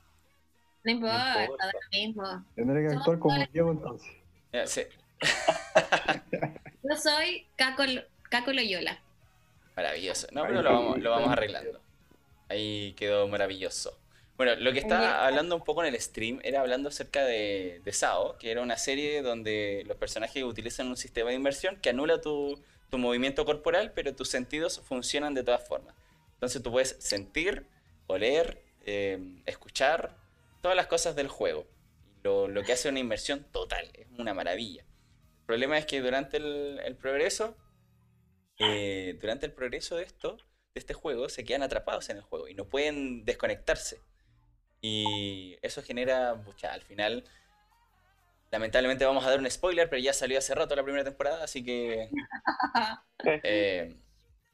No importa, lo mismo. Tendré que actuar como Diego entonces. Ya, sí, Yo soy Caco, Caco Loyola. maravilloso. No, pero lo vamos, lo vamos arreglando. Ahí quedó maravilloso. Bueno, lo que estaba hablando un poco en el stream era hablando acerca de, de SAO, que era una serie donde los personajes utilizan un sistema de inversión que anula tu, tu movimiento corporal, pero tus sentidos funcionan de todas formas. Entonces tú puedes sentir, oler, eh, escuchar, todas las cosas del juego. Lo, lo que hace una inversión total, es una maravilla. El problema es que durante el, el progreso, eh, durante el progreso de esto, de este juego, se quedan atrapados en el juego y no pueden desconectarse. Y eso genera, pucha, al final, lamentablemente vamos a dar un spoiler, pero ya salió hace rato la primera temporada, así que *laughs* eh,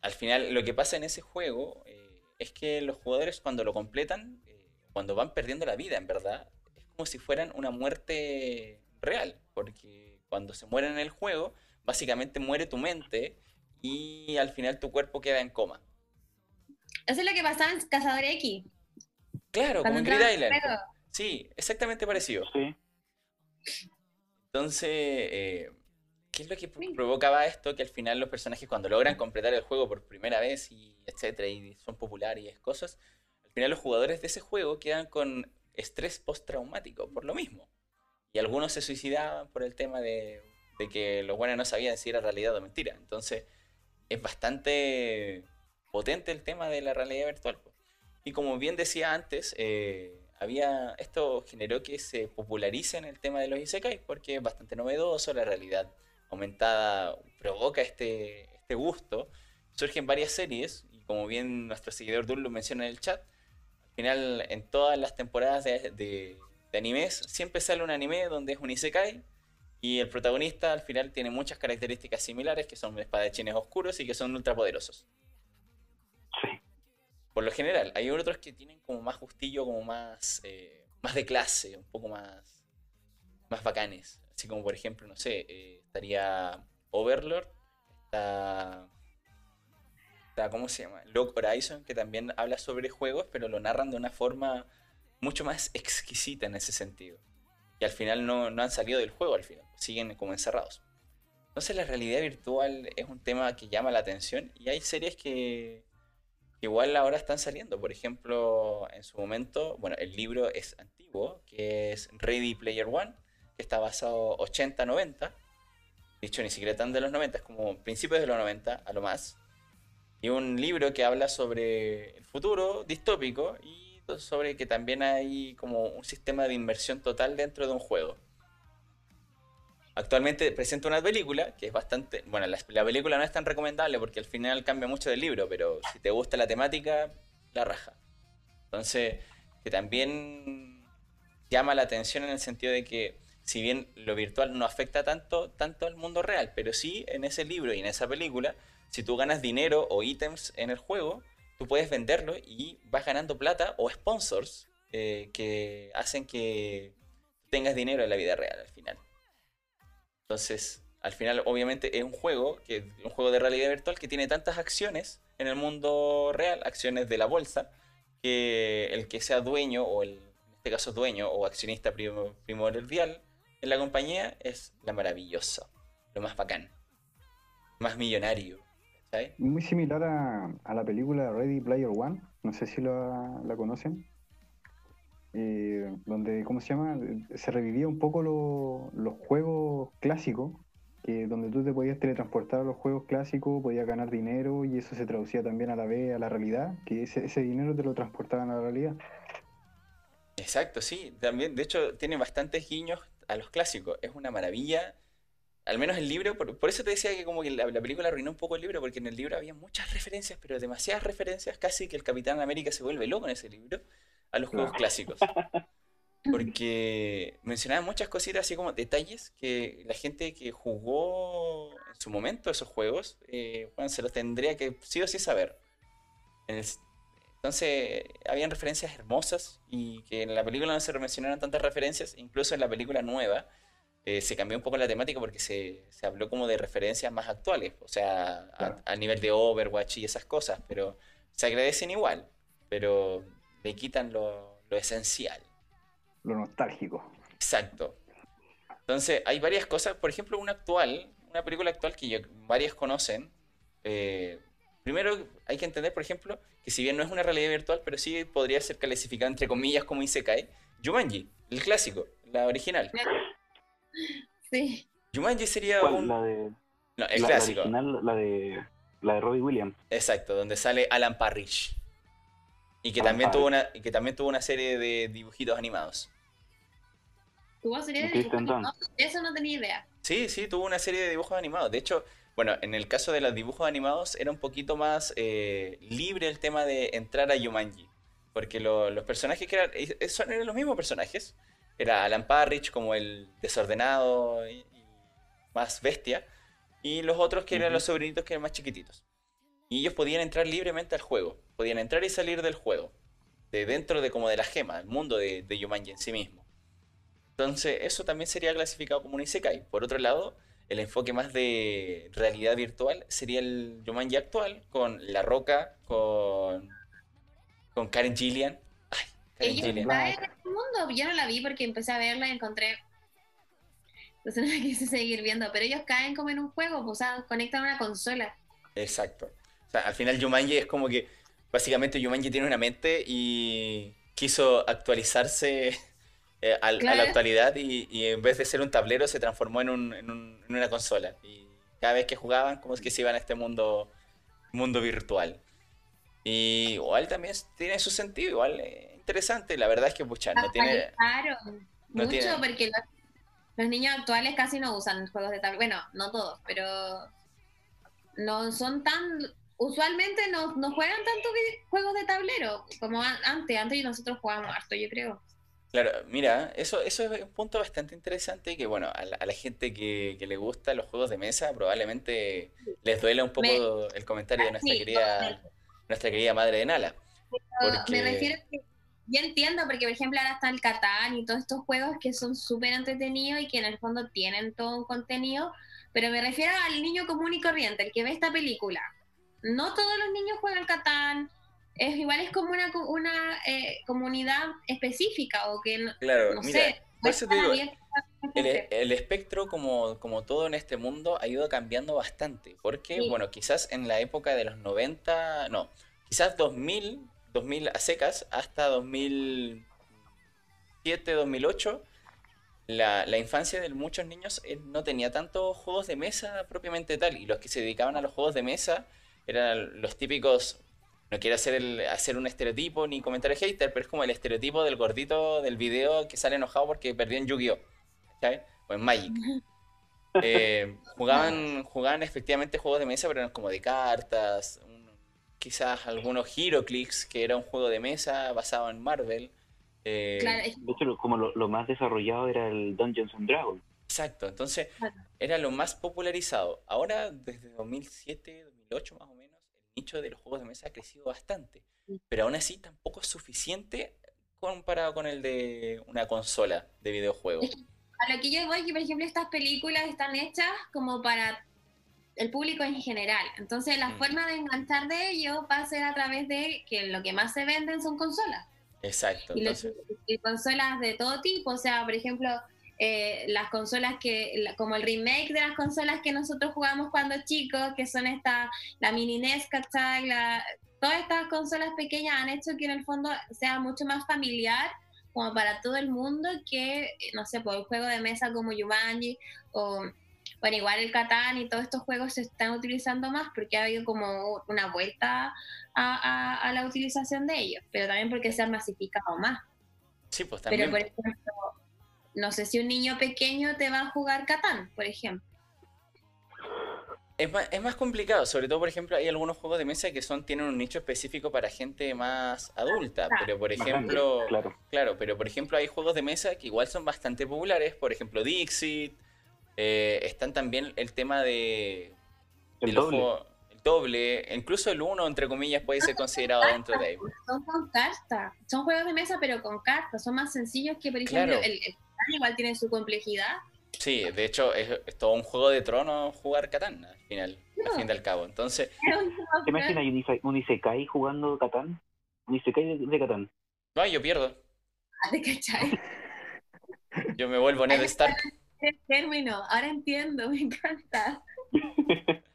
al final lo que pasa en ese juego eh, es que los jugadores cuando lo completan, eh, cuando van perdiendo la vida, en verdad, es como si fueran una muerte real, porque cuando se mueren en el juego, básicamente muere tu mente y al final tu cuerpo queda en coma. Eso es lo que pasaba en Cazador X. Claro, como en Grid Island. Sí, exactamente parecido. Sí. Entonces, eh, ¿qué es lo que provocaba esto? Que al final los personajes cuando logran completar el juego por primera vez y etcétera, y son populares y es cosas, al final los jugadores de ese juego quedan con estrés postraumático por lo mismo. Y algunos se suicidaban por el tema de, de que los buenos no sabían si era realidad o mentira. Entonces, es bastante potente el tema de la realidad virtual. Y como bien decía antes, eh, había esto generó que se popularice en el tema de los isekais porque es bastante novedoso, la realidad aumentada provoca este, este gusto. Surgen varias series y como bien nuestro seguidor Dul menciona en el chat, al final en todas las temporadas de, de, de animes siempre sale un anime donde es un isekai y el protagonista al final tiene muchas características similares que son espadachines oscuros y que son ultrapoderosos. Sí. Por lo general, hay otros que tienen como más justillo, como más, eh, más de clase, un poco más, más bacanes. Así como por ejemplo, no sé, eh, estaría Overlord, está, está, ¿cómo se llama? Log Horizon, que también habla sobre juegos, pero lo narran de una forma mucho más exquisita en ese sentido. Y al final no, no han salido del juego, al final, siguen como encerrados. Entonces la realidad virtual es un tema que llama la atención y hay series que igual ahora están saliendo. Por ejemplo, en su momento, bueno, el libro es antiguo, que es Ready Player One, que está basado 80-90. Dicho, ni siquiera tan de los 90, es como principios de los 90 a lo más. Y un libro que habla sobre el futuro distópico y sobre que también hay como un sistema de inversión total dentro de un juego. Actualmente presenta una película que es bastante. Bueno, la, la, película no es tan recomendable porque al final cambia mucho del libro, pero si te gusta la temática, la raja. Entonces, que también llama la atención en el sentido de que, si bien lo virtual no afecta tanto, tanto al mundo real, pero sí en ese libro y en esa película, si tú ganas dinero o ítems en el juego, tú puedes venderlo y vas ganando plata o sponsors eh, que hacen que tengas dinero en la vida real al final. Entonces, al final, obviamente, es un juego, que, un juego de realidad virtual que tiene tantas acciones en el mundo real, acciones de la bolsa, que el que sea dueño, o el, en este caso dueño o accionista primordial en la compañía, es la maravillosa, lo más bacán, más millonario. ¿Sabes? Muy similar a, a, la película Ready Player One, no sé si la, la conocen. Eh, donde, ¿cómo se llama? Se revivía un poco lo, los juegos clásicos, que donde tú te podías teletransportar a los juegos clásicos, podías ganar dinero y eso se traducía también a la vez a la realidad, que ese, ese dinero te lo transportaban a la realidad. Exacto, sí, también, de hecho, tiene bastantes guiños a los clásicos, es una maravilla. Al menos el libro, por, por eso te decía que como que la, la, película arruinó un poco el libro, porque en el libro había muchas referencias, pero demasiadas referencias, casi que el Capitán América se vuelve loco en ese libro a los juegos clásicos. Porque mencionaba muchas cositas así como detalles que la gente que jugó en su momento esos juegos, eh, bueno, se los tendría que sí o sí saber. Entonces, habían referencias hermosas y que en la película no se mencionaron tantas referencias, incluso en la película nueva eh, se cambió un poco la temática porque se, se, habló como de referencias más actuales, o sea, a, a nivel de Overwatch y esas cosas, pero se agradecen igual, pero le quitan lo, lo, esencial. Lo nostálgico. Exacto. Entonces, hay varias cosas. Por ejemplo, una actual, una película actual que yo, varias conocen. Eh, primero, hay que entender, por ejemplo, que si bien no es una realidad virtual, pero sí podría ser calificada entre comillas como Isekai. Jumanji, el clásico, la original. *laughs* Sí. Jumanji sería ¿Cuál? un. La de. No, el la, clásico. La, original, la de. La de Robbie Williams. Exacto, donde sale Alan Parrish. Y que, también tuvo una, y que también tuvo una serie de dibujitos animados. ¿Tuvo serie de dibujos? No, eso no tenía idea. Sí, sí, tuvo una serie de dibujos animados. De hecho, bueno, en el caso de los dibujos animados era un poquito más eh, libre el tema de entrar a Yumanji. Porque lo- los personajes que eran, eh, son, eran los mismos personajes. Era Alan Parrish como el desordenado y, y más bestia. Y los otros que eran los sobrinitos que eran más chiquititos. Y ellos podían entrar libremente al juego. Podían entrar y salir del juego. De dentro de como de la gema, el mundo de, de Yumanji en sí mismo. Entonces, eso también sería clasificado como un Isekai. Por otro lado, el enfoque más de realidad virtual sería el Jumanji actual, con La Roca, con, con Karen Gillian. Gillian. caen en el mundo. Yo no la vi porque empecé a verla y encontré. *laughs* Entonces no la quise seguir viendo. Pero ellos caen como en un juego, o sea, conectan una consola. Exacto. O sea, al final Jumanji es como que, básicamente Jumanji tiene una mente y quiso actualizarse *laughs* eh, al- a la Claro. actualidad y, y en vez de ser un tablero se transformó en, un- en un- en una consola. Y cada vez que jugaban, como es que se iban a este mundo, mundo virtual. Y igual también tiene su sentido, igual eh, interesante. La verdad es que, pucha, no tiene... No mucho tiene- porque los, los niños actuales casi no usan juegos de tablero. Bueno, no todos, pero no son tan. Usualmente no, no juegan tanto juegos de tablero como an- antes. Antes nosotros jugábamos harto, yo creo. Claro, mira, eso, eso es un punto bastante interesante que, bueno, a la, a la gente que, que le gusta los juegos de mesa probablemente les duele un poco el comentario de nuestra Sí, querida, nuestra querida madre de Nala. Porque- Me refiero a que yo entiendo, porque por ejemplo ahora está el Catán y todos estos juegos que son súper entretenidos y que en el fondo tienen todo un contenido, pero me refiero al niño común y corriente, el que ve esta película. No todos los niños juegan Catán, es igual es como una, una eh, comunidad específica o que no, Claro, no mira, sé. por eso te digo, El, el espectro, como, como todo en este mundo, ha ido cambiando bastante. Porque, Sí. bueno, quizás en la época de los 90, no, quizás 2000, 2000 a secas, hasta 2007, 2008, la, la infancia de muchos niños eh, no tenía tantos juegos de mesa propiamente tal. Y los que se dedicaban a los juegos de mesa eran los típicos. No quiero hacer, el- hacer un estereotipo ni comentario hater, pero es como el estereotipo del gordito del video que sale enojado porque perdió en Yu-Gi-Oh! O en Magic. Eh, *laughs* jugaban, jugaban efectivamente juegos de mesa, pero eran como de cartas. Quizás algunos Heroclix, que era un juego de mesa basado en Marvel. eh, Claro, es- De hecho, lo- como lo, lo más desarrollado era el Dungeons and Dragons. Exacto, entonces Claro. era lo más popularizado. Ahora, desde 2007, 2008 más o menos, el nicho de los juegos de mesa ha crecido bastante. Sí. Pero aún así tampoco es suficiente comparado con el de una consola de videojuegos. A lo que yo voy, que por ejemplo estas películas están hechas como para el público en general. Entonces la Mm. forma de enganchar de ello va a ser a través de que lo que más se venden son consolas. Exacto, Y, consolas de todo tipo, o sea, por ejemplo, eh, las consolas que, como el remake de las consolas que nosotros jugamos cuando chicos, que son esta, la mini NES, ¿cachai? La- todas estas consolas pequeñas han hecho que en el fondo sea mucho más familiar como para todo el mundo que, no sé, por un juego de mesa como Jumanji o, bueno, igual el Catán y todos estos juegos se están utilizando más porque ha habido como una vuelta a, a- a la utilización de ellos, pero también porque se han masificado más. sí, pues Pero, también. por ejemplo, no sé si un niño pequeño te va a jugar Catán, por ejemplo. Es más, es más complicado, sobre todo, por ejemplo, hay algunos juegos de mesa que son, tienen un nicho específico para gente más adulta, Claro. pero por grande, ejemplo, claro. claro, pero por ejemplo hay juegos de mesa que igual son bastante populares, por ejemplo Dixit, eh, están también el tema de, de El doble. juegos- el doble, incluso el uno, entre comillas, puede ser considerado dentro de ahí. Son con cartas. Son juegos de mesa, pero con cartas. Son más sencillos que, por ejemplo, Claro. el, el Catán igual tiene su complejidad. Sí, de hecho es, es todo un juego de tronos jugar Catán al final, al fin y al cabo. Entonces, *laughs* ¿Te imaginas un Ise- un Isekai jugando Catán? Un Isekai de, de Catán. no, yo pierdo, ¿Te cachai? yo me vuelvo Ned Stark. El término, ahora entiendo, *laughs* me encanta. *laughs*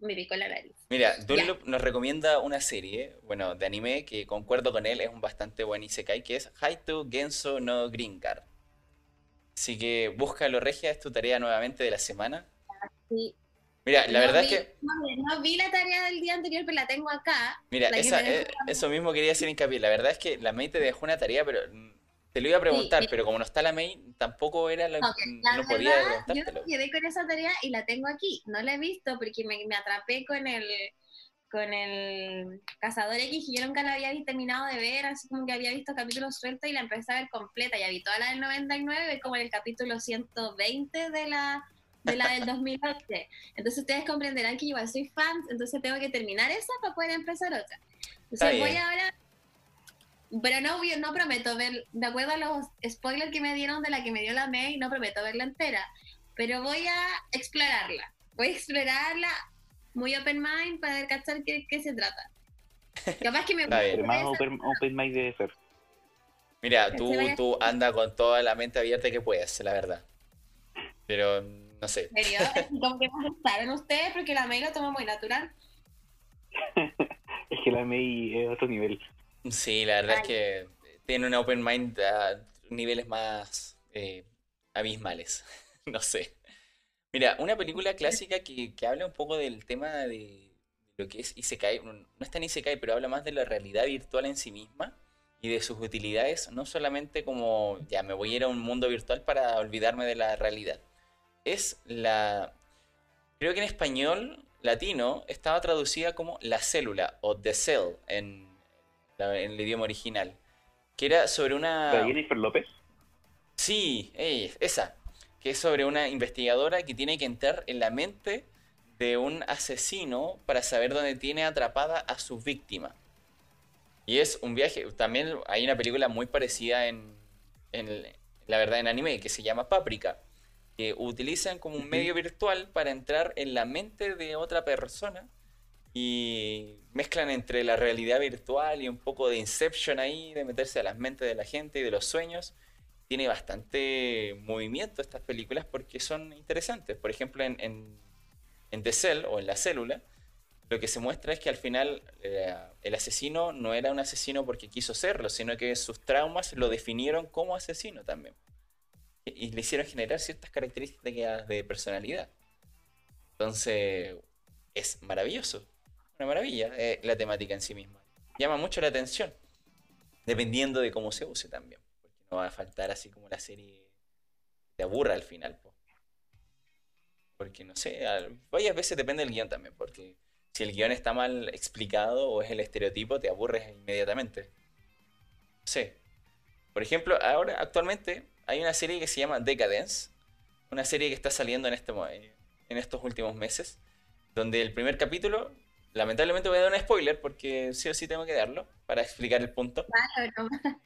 Me picó la nariz. Mira, Dunlop nos recomienda una serie, bueno, de anime que concuerdo con él, es un bastante buen isekai, que es Haitu Genso no Gringar. Así que búscalo, Regia, es tu tarea nuevamente de la semana. Sí. Mira, la No verdad vi- es que, No, no vi la tarea del día anterior, pero la tengo acá. mira, la esa, eso mismo quería hacer hincapié. La verdad es que la May te dejó una tarea, pero te lo iba a preguntar, sí. pero como no está la May, tampoco era lo, Ok, la no podía verdad, yo preguntártelo. me quedé con esa tarea y la tengo aquí. No la he visto porque me, me atrapé con el con el Cazador X y yo nunca la había terminado de ver, así como que había visto capítulos sueltos y la empecé a ver completa. Ya vi toda la del 99, como en el capítulo 120 de la de la del 2011. Entonces ustedes comprenderán que yo igual soy fan, entonces tengo que terminar esa para poder empezar otra. Entonces voy ahora pero no, yo no prometo ver, de acuerdo a los spoilers que me dieron de la que me dio la May, no prometo verla entera, pero voy a explorarla. Voy a explorarla muy open mind para ver cachar qué, qué se trata. Capaz que me. *laughs* Pero más open, open mind debe ser. Mira, tú, tú anda con toda la mente abierta que puedas, la verdad. Pero, no sé. ¿En serio? Como que me ustedes porque la May lo toma muy natural. *laughs* Es que la May es otro nivel. Sí, la verdad es que tiene una open mind a niveles más eh, abismales. *laughs* No sé. Mira, una película clásica que, que habla un poco del tema de lo que es Isekai, no es tan Isekai, pero habla más de la realidad virtual en sí misma y de sus utilidades, no solamente como, ya me voy a ir a un mundo virtual para olvidarme de la realidad. Es la... Creo que en español latino estaba traducida como la célula o the cell en, la- en el idioma original. Que era sobre una... ¿La Jennifer López? Sí, esa. Que es sobre una investigadora que tiene que entrar en la mente de un asesino para saber dónde tiene atrapada a su víctima. Y es un viaje, también hay una película muy parecida en, en la verdad, en anime, que se llama Paprika, que utilizan como un medio virtual para entrar en la mente de otra persona y mezclan entre la realidad virtual y un poco de Inception ahí, de meterse a las mentes de la gente y de los sueños. Tiene bastante movimiento estas películas porque son interesantes. Por ejemplo, en, en, en The Cell o en La Célula, lo que se muestra es que al final eh, el asesino no era un asesino porque quiso serlo, sino que sus traumas lo definieron como asesino también. Y, le hicieron generar ciertas características de personalidad. Entonces, es maravilloso. Una maravilla eh, la temática en sí misma. Llama mucho la atención, dependiendo de cómo se use también. Porque no va a faltar así como la serie te aburra al final. Porque no sé, varias veces depende del guion también, porque si el guion está mal explicado o es el estereotipo, te aburres inmediatamente. Sí. Por ejemplo, ahora actualmente hay una serie que se llama Decadence, una serie que está saliendo en, este, en estos últimos meses, donde el primer capítulo, lamentablemente voy a dar un spoiler porque sí o sí tengo que darlo para explicar el punto. *laughs*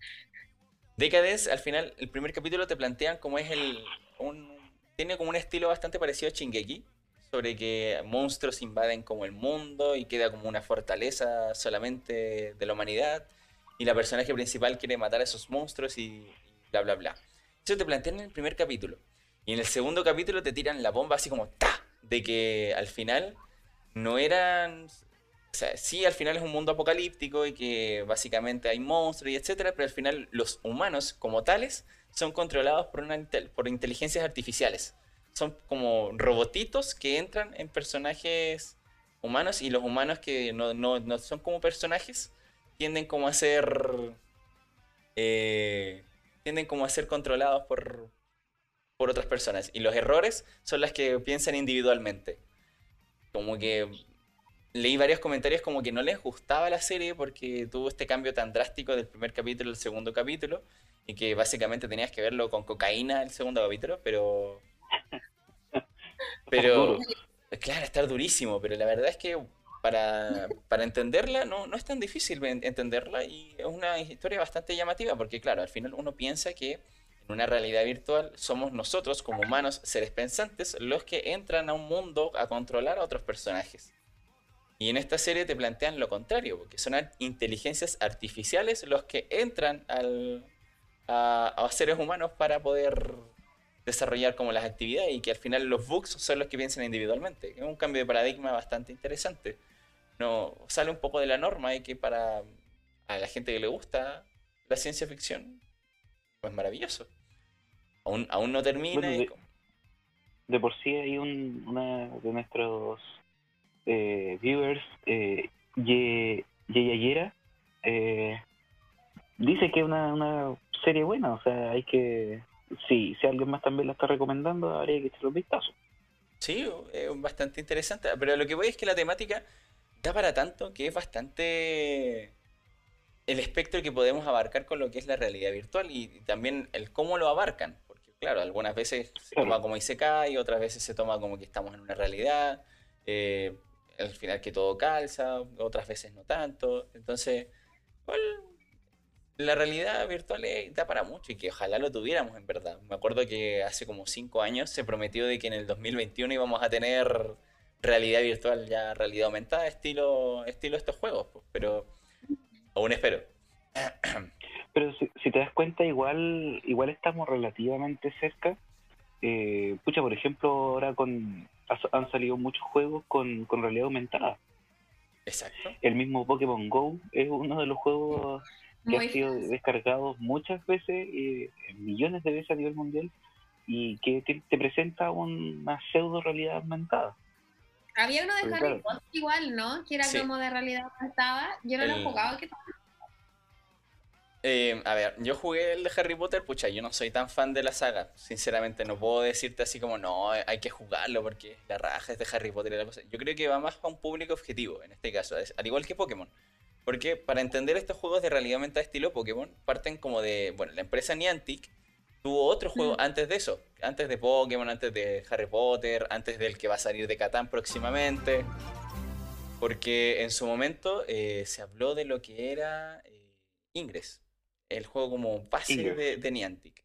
Decadence, al final, el primer capítulo te plantean cómo es el... Un, tiene como un estilo bastante parecido a Shingeki, sobre que monstruos invaden como el mundo y queda como una fortaleza solamente de la humanidad y la personaje principal quiere matar a esos monstruos y, bla bla bla. Eso te plantean en el primer capítulo. Y en el segundo capítulo te tiran la bomba así como ¡ta! De que al final no eran... O sea, sí, al final es un mundo apocalíptico y que básicamente hay monstruos y etcétera, pero al final los humanos como tales son controlados por, una, por inteligencias artificiales. Son como robotitos que entran en personajes humanos y los humanos que no, son como personajes tienden como a ser eh, tienden como a ser controlados por, por otras personas. Y los errores son las que piensan individualmente como que leí varios comentarios como que no les gustaba la serie porque tuvo este cambio tan drástico del primer capítulo al segundo capítulo y que básicamente tenías que verlo con cocaína el segundo capítulo pero *laughs* pero, claro, estar durísimo, pero la verdad es que para, para entenderla no, no, es tan difícil entenderla y es una historia bastante llamativa porque, claro, al final uno piensa que en una realidad virtual somos nosotros como humanos, seres pensantes, los que entran a un mundo a controlar a otros personajes. Y en esta serie te plantean lo contrario, porque son inteligencias artificiales los que entran al, a, a seres humanos para poder desarrollar como las actividades y que al final los bugs son los que piensan individualmente. Es un cambio de paradigma bastante interesante. No sale un poco de la norma y que para a la gente que le gusta la ciencia ficción pues maravilloso. Aún, aún no termina. de, por sí hay un, una de nuestros eh, viewers, eh, Ye, eh, dice que es una, una serie buena, o sea, hay que sí, si alguien más también la está recomendando, habría que echarle un vistazo. Sí, es bastante interesante. Pero lo que voy es que la temática da para tanto que es bastante el espectro que podemos abarcar con lo que es la realidad virtual y, también el cómo lo abarcan. Porque, claro, algunas veces se toma como y otras veces se toma como que estamos en una realidad. Eh, al final que todo calza, otras veces no tanto. Entonces, ¿cuál la realidad virtual da para mucho y que ojalá lo tuviéramos en verdad. Me acuerdo que hace como cinco años se prometió de que en el 2021 íbamos a tener realidad virtual ya realidad aumentada estilo estilo estos juegos, pues, pero aún espero. *clears throat* Pero si, te das cuenta igual igual estamos relativamente cerca. Eh, pucha, por ejemplo, ahora con han salido muchos juegos con, con realidad aumentada. Exacto. El mismo Pokémon Go es uno de los juegos que ha sido descargado muchas veces, eh, millones de veces a nivel mundial, y que te, presenta una pseudo realidad aumentada. Había uno de Harry Potter igual, ¿no? Que era como de realidad aumentada. Yo no lo he jugado, ¿qué tal? Eh, a ver, yo jugué el de Harry Potter, pucha, yo no soy tan fan de la saga, sinceramente, no puedo decirte así como, no, hay que jugarlo porque la raja es de Harry Potter y la cosa. Yo creo que va más para un público objetivo, en este caso, al igual que Pokémon. Porque para entender estos juegos de realidad aumentada estilo Pokémon, parten como de, bueno, la empresa Niantic tuvo otro juego antes de eso, antes de Pokémon, antes de Harry Potter, antes del que va a salir de Catán próximamente. Porque en su momento eh, se habló de lo que era eh, Ingress, el juego como base de, de Niantic.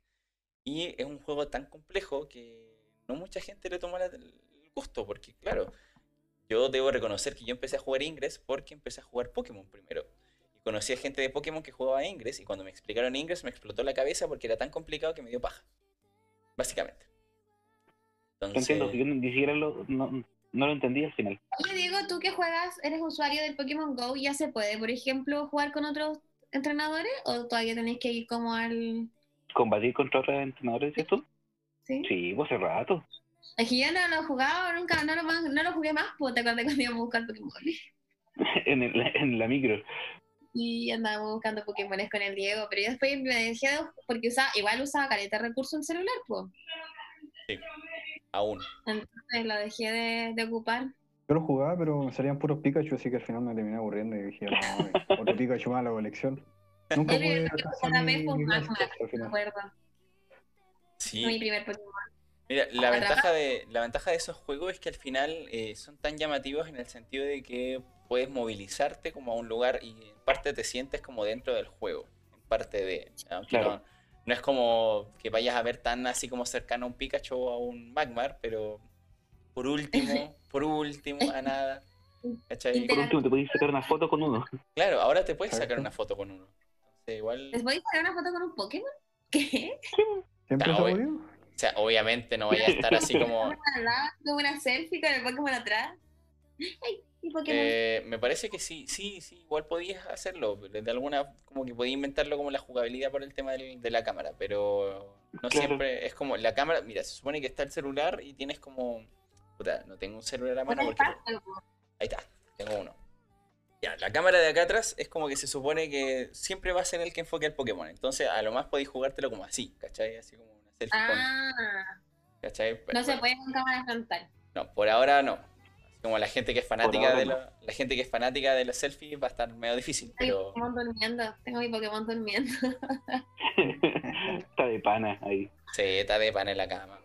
Y es un juego tan complejo que no mucha gente le tomó la- el gusto, porque claro, yo debo reconocer que yo empecé a jugar Ingress porque empecé a jugar Pokémon primero. Conocí a gente de Pokémon que jugaba Ingress y cuando me explicaron Ingress me explotó la cabeza porque era tan complicado que me dio paja. Básicamente. Yo entiendo, yo ni siquiera lo, no, no lo entendí al final. Oye, Diego, tú que juegas, eres usuario del Pokémon Go, ¿ya se puede, por ejemplo, jugar con otros entrenadores? ¿O todavía tenéis que ir como al...? ¿Combatir contra otros entrenadores, dices tú? ¿Sí? Sí, pues hace rato. Es que yo no lo he jugado, nunca, no lo, no lo jugué más, pues te acuerdas cuando íbamos a buscar Pokémon. *laughs* en, el- en la micro. Y andábamos buscando Pokémones con el Diego, pero yo después me dejé de... Porque usaba, igual usaba caleta de recursos en celular, pues. Aún. Entonces lo dejé de, de ocupar. Yo lo jugaba, pero me salían puros Pikachu, así que al final me terminé aburriendo y dije, no, eh, *laughs* otro Pikachu más a la colección. Nunca pude fue un me final. acuerdo. Sí. Mi primer Pokémon. Mira, la ventaja, de, la ventaja de esos juegos es que al final eh, son tan llamativos en el sentido de que puedes movilizarte como a un lugar y en parte te sientes como dentro del juego, en parte de, aunque Claro. no, no es como que vayas a ver tan así como cercano a un Pikachu o a un Magmar, pero por último, *laughs* por último, a nada. ¿cachai? Por último, te podéis sacar una foto con uno. Claro, ahora te puedes sacar una foto con uno. Entonces, igual, ¿Les voy a sacar una foto con un Pokémon? *laughs* ¿Qué? ¿Siempre se oye. podido? o sea, obviamente no vaya a estar así *laughs* como una selfie con el Pokémon atrás. Ay, Eh, me parece que sí, sí, sí, igual podías hacerlo. De alguna, como que podías inventarlo como la jugabilidad por el tema del- de la cámara, pero no Claro. siempre es como la cámara. Mira, se supone que está el celular y tienes como. Puta, no tengo un celular a mano Con porque. Ahí está, tengo uno. Ya, la cámara de acá atrás es como que se supone que siempre va a ser el que enfoque al Pokémon. Entonces, a lo más podéis jugártelo como así, ¿cachai? Así como una selfie con. Ah, ¿cachai? no se puede con cámara frontal. No, por ahora no. Como la gente que es fanática de la, la gente que es fanática de los selfies va a estar medio difícil, Tengo pero mi Pokémon durmiendo. Tengo mi Pokémon durmiendo. *laughs* Está de pana ahí. se está de pan en la cama.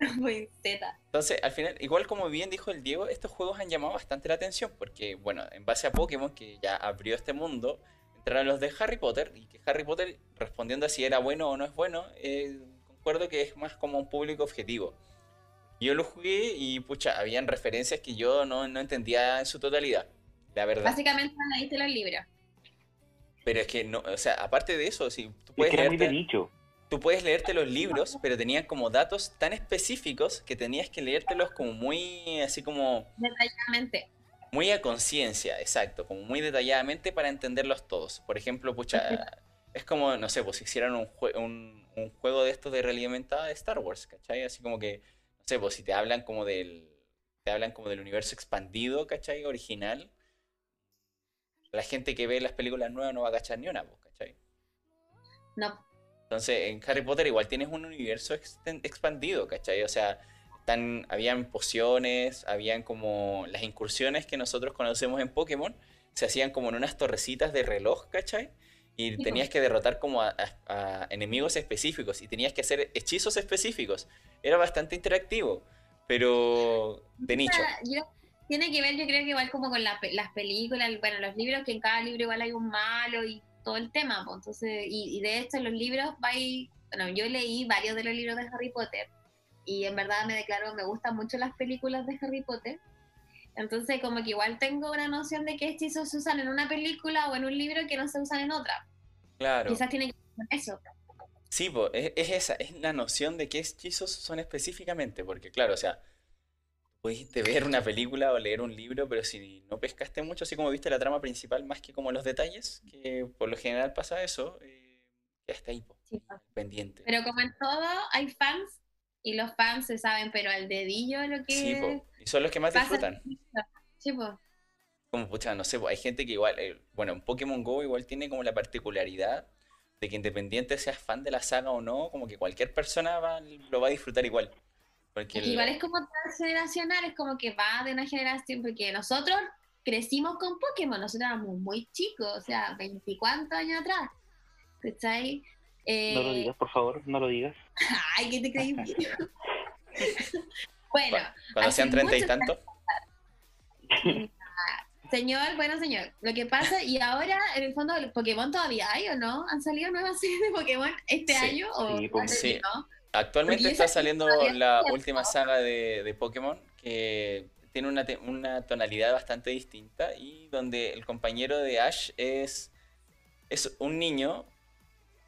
*laughs* Muy teta. Entonces, al final, igual como bien dijo el Diego, estos juegos han llamado bastante la atención porque, bueno, en base a Pokémon, que ya abrió este mundo, entraron los de Harry Potter y que Harry Potter, respondiendo a si era bueno o no es bueno, eh, concuerdo que es más como un público objetivo. Yo lo jugué y, pucha, habían referencias que yo no, no entendía en su totalidad, la verdad. Básicamente leíste los libros. Pero es que, no, o sea, aparte de eso, si tú Es puedes que era muy de leerte... nicho. tú puedes leerte los libros, pero tenían como datos tan específicos que tenías que leértelos como muy, así como, Detalladamente. muy a conciencia, exacto, como muy detalladamente para entenderlos todos. Por ejemplo, pucha, *laughs* es como, no sé, pues si hicieran un, jue- un, un juego de estos de realidad aumentada de Star Wars, ¿cachai? Así como que, sé, pues si te hablan como del, te hablan como del universo expandido, ¿cachai? Original. La gente que ve las películas nuevas no va a cachar ni una, ¿cachai? No. Entonces, en Harry Potter igual tienes un universo expandido, ¿cachai? O sea, tan, habían pociones, habían como las incursiones que nosotros conocemos en Pokémon, se hacían como en unas torrecitas de reloj, ¿cachai? Y tenías que derrotar como a, a- a enemigos específicos y tenías que hacer hechizos específicos. Era bastante interactivo, pero de nicho. Yo- tiene que ver, yo creo que igual como con la las películas, bueno, los libros, que en cada libro igual hay un malo y todo el tema, pues, entonces, y, y de hecho los libros vais, bueno, yo leí varios de los libros de Harry Potter y en verdad me declaro, me gustan mucho las películas de Harry Potter, entonces como que igual tengo una noción de qué hechizos se usan en una película o en un libro que no se usan en otra, Claro. quizás tiene que ver con eso. Sí, po, es, es esa, es la noción de qué hechizos son específicamente, porque claro, o sea, pudiste ver una película o leer un libro, pero si no pescaste mucho, así como viste la trama principal más que como los detalles, que por lo general pasa eso, eh, quedaste ahí, po, Sí, pues. pendiente. Pero como en todo, hay fans y los fans se saben, pero al dedillo lo que Sí, po, y son los que más disfrutan. Sí, pues. Como, pucha, no sé, po, hay gente que igual, eh, bueno, en Pokémon Go igual tiene como la particularidad de que independiente seas fan de la saga o no, como que cualquier persona va- lo va a disfrutar igual. Porque el- Igual es como transgeneracional, es como que va de una generación, porque nosotros crecimos con Pokémon, nosotros éramos muy chicos, o sea, 24 años atrás. ¿Cachai? Eh, No lo digas, por favor, no lo digas. *laughs* Ay, ¿qué te creí? *laughs* bueno, cuando sean treinta y tantos. *laughs* Señor, bueno señor, lo que pasa, y ahora en el fondo, ¿Pokémon todavía hay o no? ¿Han salido nuevas series de Pokémon este Sí. año? O Sí, pues, sí. no? Actualmente Porque está saliendo la última saga de, de Pokémon que tiene una, una tonalidad bastante distinta y donde el compañero de Ash es, es un niño,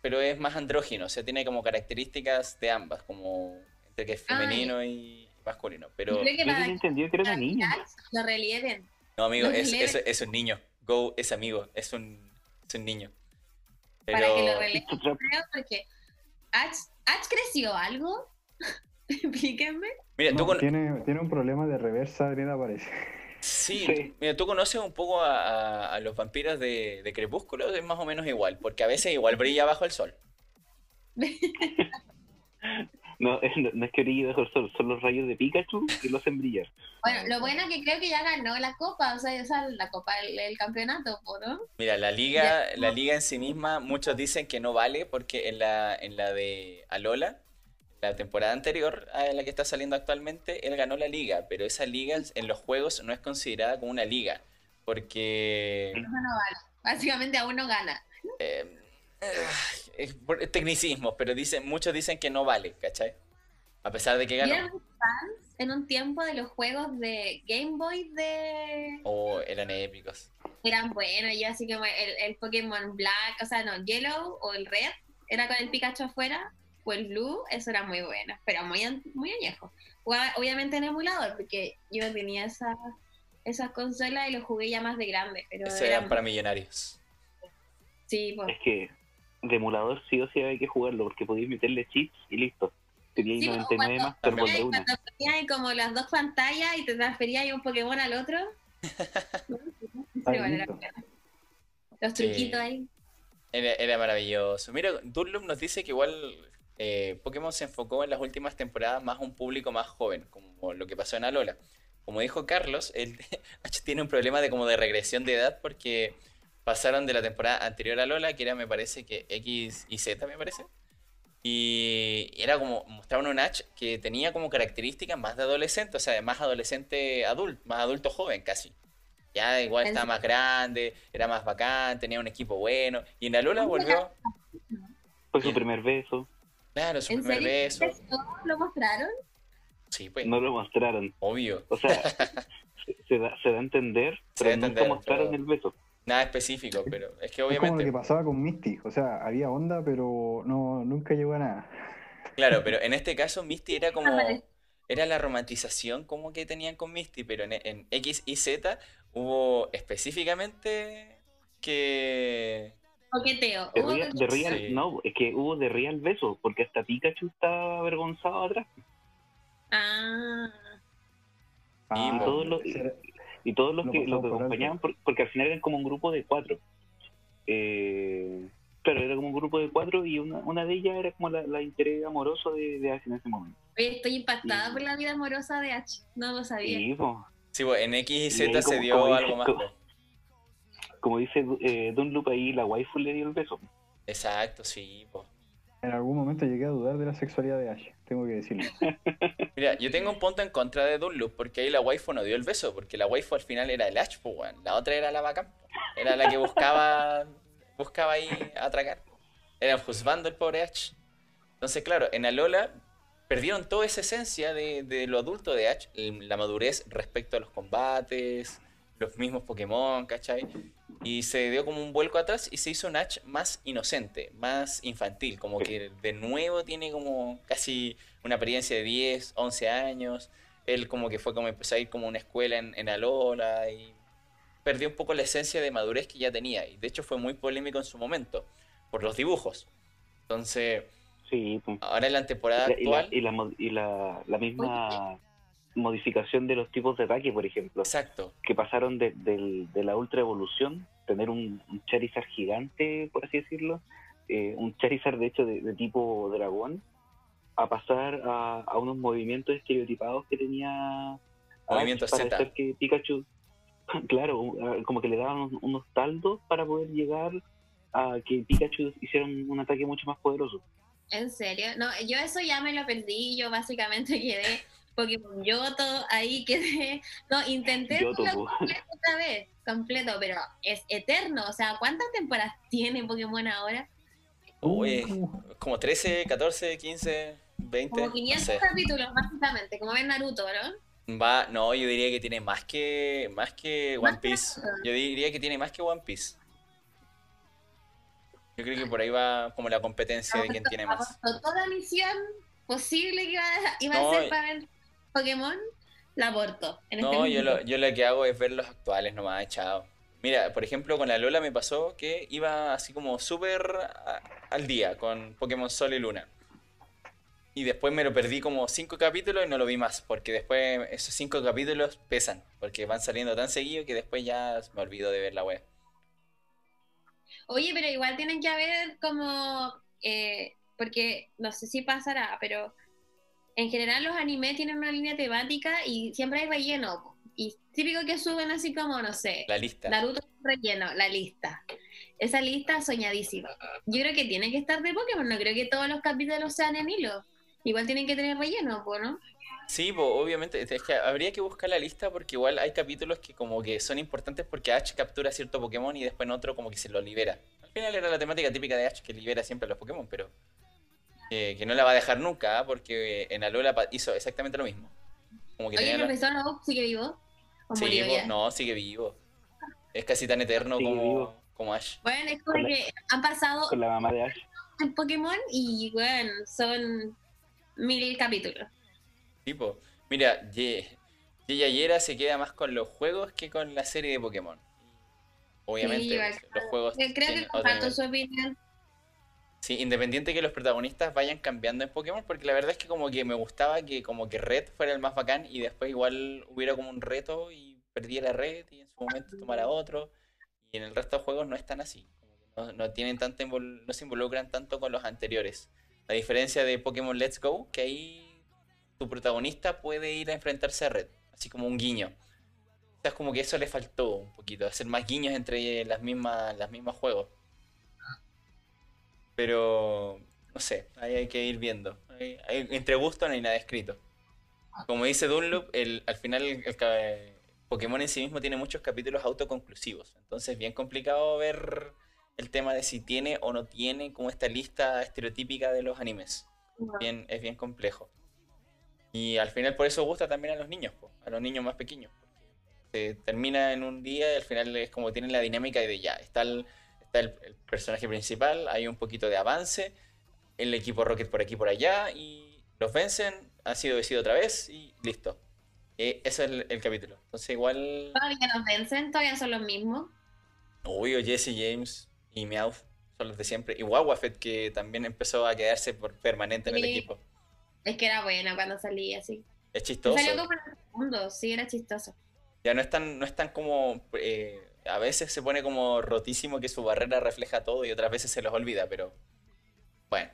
pero es más andrógino, o sea, tiene como características de ambas, como entre que es femenino y masculino. Pero creo que tenía entendido que era una niña. que lo relieven. no, amigo, es, es, es un niño. Go es amigo, es un, es un niño. Para que lo Pero releven, creo, porque Ash, Ash creció algo. *laughs* Explíquenme. mira, tú No, con- tiene, tiene un problema de reversa, Brenda, parece. Sí, Sí. mira, tú conoces un poco a, a- a los vampiros de, de Crepúsculo, es más o menos igual, porque a veces igual brilla bajo el sol. *laughs* No, es, no es que brille bajo el sol, son los rayos de Pikachu que lo hacen brillar. Bueno, lo bueno es que creo que ya ganó la copa, o sea, la copa, el, el campeonato, ¿no? Mira, la liga, la liga en sí misma, muchos dicen que no vale porque en la, en la de Alola, la temporada anterior a la que está saliendo actualmente, él ganó la liga, pero esa liga en los juegos no es considerada como una liga, porque Eso no vale. Básicamente aún no gana. eh, eh, es por- tecnicismos, pero dicen, muchos dicen que no vale, ¿cachai? A pesar de que ganó. fans en un tiempo de los juegos de Game Boy de... O eran épicos. Eran buenos, yo así como el, el Pokémon Black, o sea, no, Yellow o el Red, era con el Pikachu afuera, o el Blue, eso era muy bueno, pero muy, muy añejo. Jugaba, obviamente en emulador, porque yo tenía esa, esas consolas y los jugué ya más de grande, pero Eso eran, eran para millonarios. sí, pues. Es que de emulador sí o sí hay que jugarlo porque podéis meterle chips y listo. Sería Sí, 99 cuando- más de una. Cuando ponías como las dos pantallas y te transferías un Pokémon al otro. *laughs* Los Sí. truquitos ahí. Era, era maravilloso. Mira, Dunlop nos dice que igual eh, Pokémon se enfocó en las últimas temporadas más a un público más joven, como lo que pasó en Alola. Como dijo Carlos, *laughs* tiene un problema de como de regresión de edad porque pasaron de la temporada anterior a Alola, que era me parece que X y Z me parece. Y era como, mostraban un Ash que tenía como características más de adolescente, o sea, más adolescente adulto, más adulto joven casi. Ya igual ¿En estaba más grande, era más bacán, tenía un equipo bueno. Y en Alola volvió, Fue su primer beso, claro, su ¿En primer serio? beso. ¿Eso lo mostraron? Sí, pues, no lo mostraron. obvio. O sea, *laughs* se, se da, se da a entender, Se pero nunca mostraron pero- el beso. Nada específico, pero es que Es como lo obviamente, que pasaba con Misty. O sea, había onda, pero no nunca llegó a nada. claro, pero en este caso Misty era como, era la romantización como que tenían con Misty, pero en, en X y Z hubo específicamente que... Coqueteo. De Hubo real, real- Sí. no, es que hubo de real beso, porque hasta Pikachu estaba avergonzado atrás. Ah. Ah, todos los- Y todos los Lo que, los que acompañaban, por- porque al final eran como un grupo de cuatro. Eh, claro, era como un grupo de cuatro y una, una de ellas era como la, la interés amoroso de, de Ash en ese momento. Oye, estoy impactada Y- por la vida amorosa de H. No lo sabía. Y pues, Sí, pues, en X y Y Z se como- dio como algo más. como-. Como dice eh, Dunloop ahí, la waifu le dio el beso. Exacto, sí. En algún momento llegué a dudar de la sexualidad de Ash, tengo que decirlo. *laughs* Mira, yo tengo un punto en contra de Dunloop porque ahí la waifu no dio el beso, porque la waifu al final era el Ash, pues. La otra era la po. Era la que buscaba, *laughs* buscaba ahí atracar. Era juzgando el pobre Ash. Entonces, claro, en Alola perdieron toda esa esencia de, de lo adulto de Ash, la madurez respecto a los combates, los mismos Pokémon, ¿cachai? Y se dio como un vuelco atrás y se hizo un Ash más inocente, más infantil, como que de nuevo tiene como casi una apariencia de 10, 11 años. Él como que fue como empezó a ir como una escuela en, en Alola y perdió un poco la esencia de madurez que ya tenía. Y de hecho fue muy polémico en su momento, por los dibujos. Entonces, Sí, pues. ahora en la temporada Y la, actual... y la, y la, la misma modificación de los tipos de ataque, por ejemplo, Exacto. que pasaron de, del- de la ultra evolución, tener un, un Charizard gigante, por así decirlo, eh, un Charizard de hecho de, de tipo dragón, a pasar a, a unos movimientos estereotipados que tenía Movimiento para Z. hacer que Pikachu, *laughs* claro, un- como que le daban unos, unos taldos para poder llegar a que Pikachu hiciera un, un ataque mucho más poderoso. ¿En serio? No, yo eso ya me lo perdí. Yo básicamente *laughs* quedé Pokémon Yoto, ahí quedé. *laughs* No, intenté Yoto, otra vez, completo, pero es eterno. O sea, ¿cuántas temporadas *laughs* tiene Pokémon ahora? Uy, como 13, 14, 15, 20. Como no 500 sé. capítulos, básicamente, como ven Naruto, ¿no? Va, no, yo diría que tiene más que más que One Más Piece. que. Yo diría que tiene más que One Piece. Yo creo que por ahí va como la competencia de quién tiene más. Toda misión posible que iba a, iba a No, y- para ver Pokémon, la aportó. En este No, yo lo, yo lo que hago es ver los actuales nomás, chao. Mira, por ejemplo, con la Lola me pasó que iba así como súper al día con Pokémon Sol y Luna. Y después me lo perdí como cinco capítulos y no lo vi más, porque después esos cinco capítulos pesan, porque van saliendo tan seguido que después ya me olvido de ver la web. Oye, pero igual tienen que haber como, eh, porque no sé si pasará, pero en general los animes tienen una línea temática y siempre hay relleno. Y típico que suben así como, no sé, La lista. Naruto relleno, la lista. Esa lista soñadísima. Yo creo que tiene que estar de Pokémon, no creo que todos los capítulos sean en hilo. Igual tienen que tener relleno, ¿no? Sí, po, obviamente, es que habría que buscar la lista porque igual hay capítulos que como que son importantes porque Ash captura cierto Pokémon y después en otro como que se lo libera. Al final era la temática típica de Ash que libera siempre a los Pokémon, pero eh, que no la va a dejar nunca ¿ah? porque en Alola hizo exactamente lo mismo. Como que Oye, tenía el los- profesor Oak sigue vivo. ¿O Sí, murió ya? no, sigue vivo. Es casi tan eterno Sigue como, vivo. como Ash. Bueno, es como la- que han pasado Con la mamá de Ash. en Pokémon y bueno, son mil capítulos. Tipo, mira, Ye- Ye Yayera se queda más con los juegos que con la serie de Pokémon. Obviamente, Sí, los juegos Eh, Creo que comparto su opinión. Sí, independiente que los protagonistas vayan cambiando en Pokémon, porque la verdad es que como que me gustaba que como que Red fuera el más bacán y después igual hubiera como un reto y perdiera Red y en su momento tomara otro. Y en el resto de juegos no es tan así. No, no tienen tanta invol- no se involucran tanto con los anteriores. A diferencia de Pokémon Let's Go, que ahí tu protagonista puede ir a enfrentarse a Red, así como un guiño. O sea, es como que eso le faltó un poquito, hacer más guiños entre las mismas, las mismas juegos. Pero, no sé, ahí hay que ir viendo. Entre gusto no hay nada escrito. Como dice Dunlop, el, al final el, el Pokémon en sí mismo tiene muchos capítulos autoconclusivos. Entonces es bien complicado ver el tema de si tiene o no tiene como esta lista estereotípica de los animes. Bien, es bien complejo. Y al final por eso gusta también a los niños, po, a los niños más pequeños. Se termina en un día y al final es como tienen la dinámica de ya, está el, está el, el personaje principal, hay un poquito de avance, el equipo Rocket por aquí por allá y los vencen, han sido vencidos otra vez y listo. Eh, ese es el, el capítulo. Entonces igual... Todavía nos vencen, todavía son los mismos. Obvio, Jesse James y Meowth son los de siempre. Y Wawafet que también empezó a quedarse por permanente en el equipo. Es que era buena cuando salía así. Es chistoso. Salió como en el segundo, sí, era chistoso. Ya no es tan, no es tan como. eh, a veces se pone como rotísimo que su barrera refleja todo y otras veces se los olvida, pero. Bueno.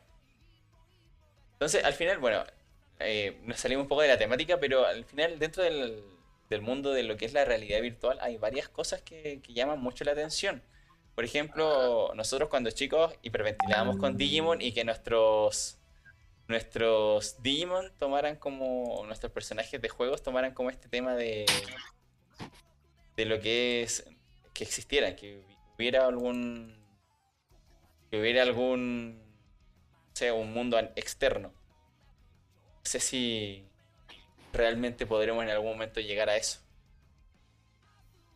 Entonces, al final, bueno, eh, nos salimos un poco de la temática, pero al final, dentro del, del mundo de lo que es la realidad virtual, hay varias cosas que, que llaman mucho la atención. Por ejemplo, nosotros cuando chicos hiperventilábamos con Digimon y que nuestros nuestros Digimon tomaran como nuestros personajes de juegos tomaran como este tema de de lo que es que existieran, que hubiera algún que hubiera algún o sea, un mundo externo. No sé si realmente podremos en algún momento llegar a eso.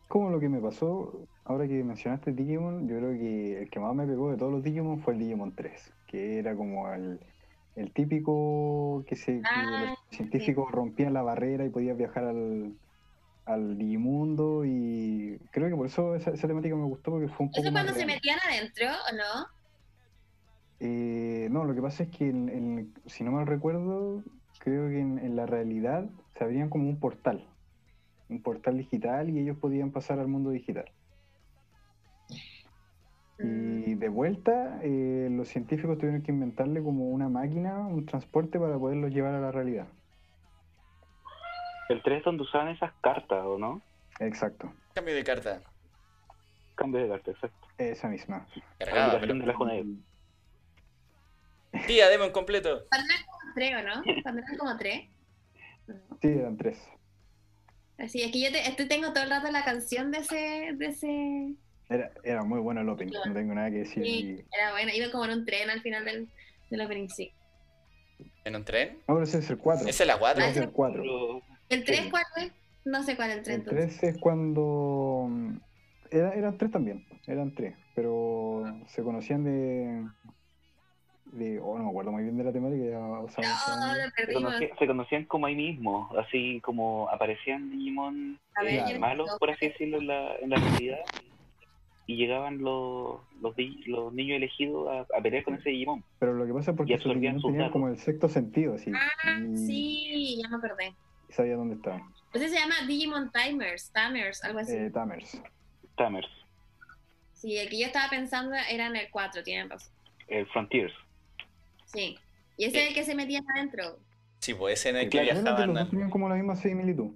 Como lo que me pasó, ahora que mencionaste Digimon, yo creo que el que más me pegó de todos los Digimon fue el Digimon 3, que era como el, el típico que, se, que Ah, los científicos rompían la barrera y podías viajar al, al Digimundo y creo que por eso esa, esa temática me gustó porque fue un poco ¿Eso cuando se real. metían adentro o no? Eh, no, lo que pasa es que, en- en- si no mal recuerdo, creo que en, en la realidad se abrían como un portal, un portal digital y ellos podían pasar al mundo digital. Mm, Y de vuelta, eh, los científicos tuvieron que inventarle como una máquina, un transporte para poderlos llevar a la realidad. El 3 es donde usaban esas cartas, ¿o no? Exacto, Cambio de carta. Cambio de carta, exacto. esa misma. Cargada, Aplicación de la pero... Tía, deme un completo. Cuando eran como tres, ¿o no? Cuando eran como tres. Sí, eran tres. Así es que yo te, este tengo todo el rato la canción de ese, de ese. Era, era muy bueno el opening, no tengo nada que decir. Sí, era bueno. Iba como en un tren al final del, del opening, sí. ¿En un tren? No, pero ese es el 4. ¿Esa es la 4? Ah, es el 4. ¿El 3 Sí. cuál es? No sé cuál es el 3 El entonces. 3 es cuando. mm, Era, eran tres también, eran tres, pero se conocían de. de oh, no me acuerdo muy bien de la temática. Ya, o sea, No, se, conocían, se conocían como ahí mismo, así como aparecían Digimon ver, eh, malos, por así decirlo, en la, en la realidad. Y llegaban los, los, di- los niños elegidos a, a pelear con ese Digimon. pero lo que pasa es Y porque absorbían sus tenían como el sexto sentido, así. Ah, y, sí, ya me acordé. Y sabía dónde estaban. Ese se llama Digimon Timers, Tamers, algo así. Eh, Tamers. Tamers, Sí, el que yo estaba pensando era en el 4, tienen razón. el Frontiers. Sí. Y ese es el que se metían adentro. Sí, pues ese en el que claro, viajaban. los dos al- tenían como la misma similitud.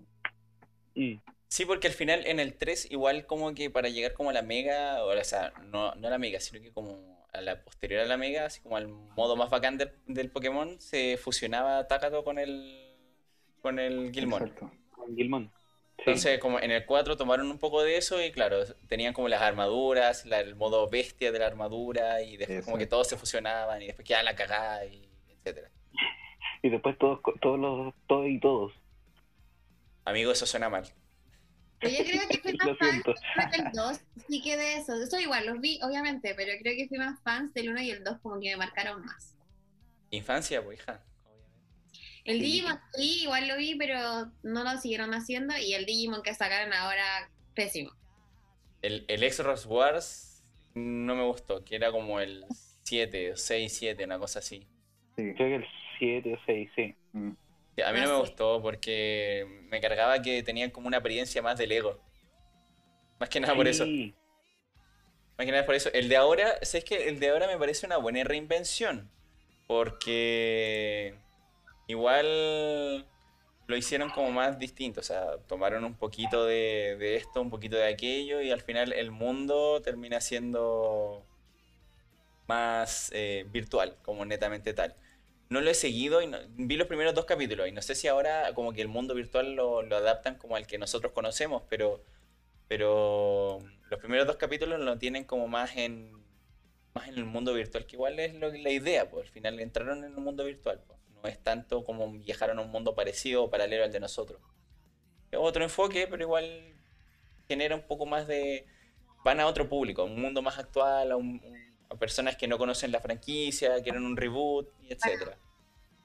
Mm. Sí, porque al final en el 3 igual como que para llegar como a la mega, o sea, no, no a la mega, sino que como a la posterior a la mega, así como al modo más bacán del, del Pokémon, se fusionaba Takato con el con el. Exacto. Con Gilmon. Sí. Entonces, como en el 4 tomaron un poco de eso y claro, tenían como las armaduras, la- el modo bestia de la armadura y después como que todos se fusionaban y después quedaba la cagada y etcétera. Y después todos, todos los, todos y todos. Amigo, eso suena mal. Pero yo creo que fui *laughs* más fan del 2, sí que de eso. Eso igual, los vi, obviamente, pero creo que fui más fans del 1 y el 2 como que me marcaron más. Infancia, pues hija. El. Digimon sí, igual lo vi, pero no lo siguieron haciendo. Y el Digimon que sacaron ahora, pésimo. El, el X-Ross Wars no me gustó, que era como el 7, 6, 7, una cosa así. Sí. Creo que el 7 o 6, sí. Mm. Sí, A mí Ah, no me sí. gustó porque me cargaba que tenían como una apariencia más del ego. Más que nada por eso. Más que nada por eso. El de ahora, ¿sabes que El de ahora me parece una buena reinvención. Porque igual lo hicieron como más distinto. O sea, tomaron un poquito de, esto, un poquito de aquello, y al final el mundo termina siendo más eh, virtual, como netamente tal. No lo he seguido y no- vi los primeros dos capítulos y no sé si ahora como que el mundo virtual lo, lo adaptan como al que nosotros conocemos, pero, pero los primeros dos capítulos lo tienen como más en, más en el mundo virtual, que igual es lo, la idea, pues al final entraron en un mundo virtual, pues. No es tanto como viajaron a un mundo parecido o paralelo al de nosotros. Es otro enfoque, pero igual genera un poco más de... Van a otro público, a un mundo más actual, a, un- un- a personas que no conocen la franquicia, quieren un reboot, y etcétera.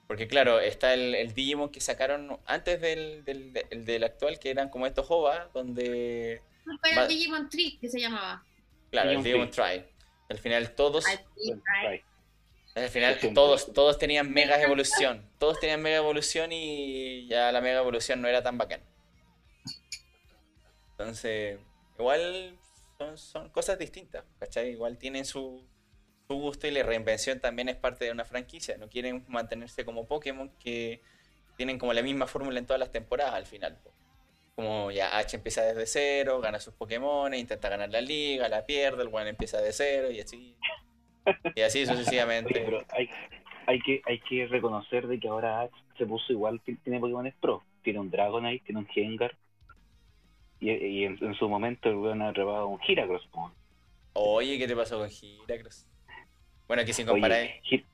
Porque claro, está el, el Digimon que sacaron antes del, del, del- del actual, que eran como estos OVA, donde... Fue Va- el Digimon Trick que se llamaba. Claro, el Digimon Digimon Try. Al final todos... Al. Al final siento. todos, todos tenían mega evolución. Todos tenían mega evolución y ya la mega evolución no era tan bacán. Entonces, igual son, son cosas distintas, ¿cachai? Igual tienen su, su gusto y la reinvención también es parte de una franquicia. No quieren mantenerse como Pokémon que tienen como la misma fórmula en todas las temporadas al final. Como ya H empieza desde cero, gana sus Pokémon, intenta ganar la liga, la pierde, el buen empieza de cero y así. Y así sucesivamente. Oye, pero hay, hay, que, hay que reconocer de que ahora Ash se puso igual, ti- tiene Pokémon Pro. Tiene un Dragonite, tiene un Gengar. Y, y en, en su momento el weón ha atrapado un Heracross. po. Oye, ¿qué te pasó con Heracross? Bueno, aquí sin comparar. Oye,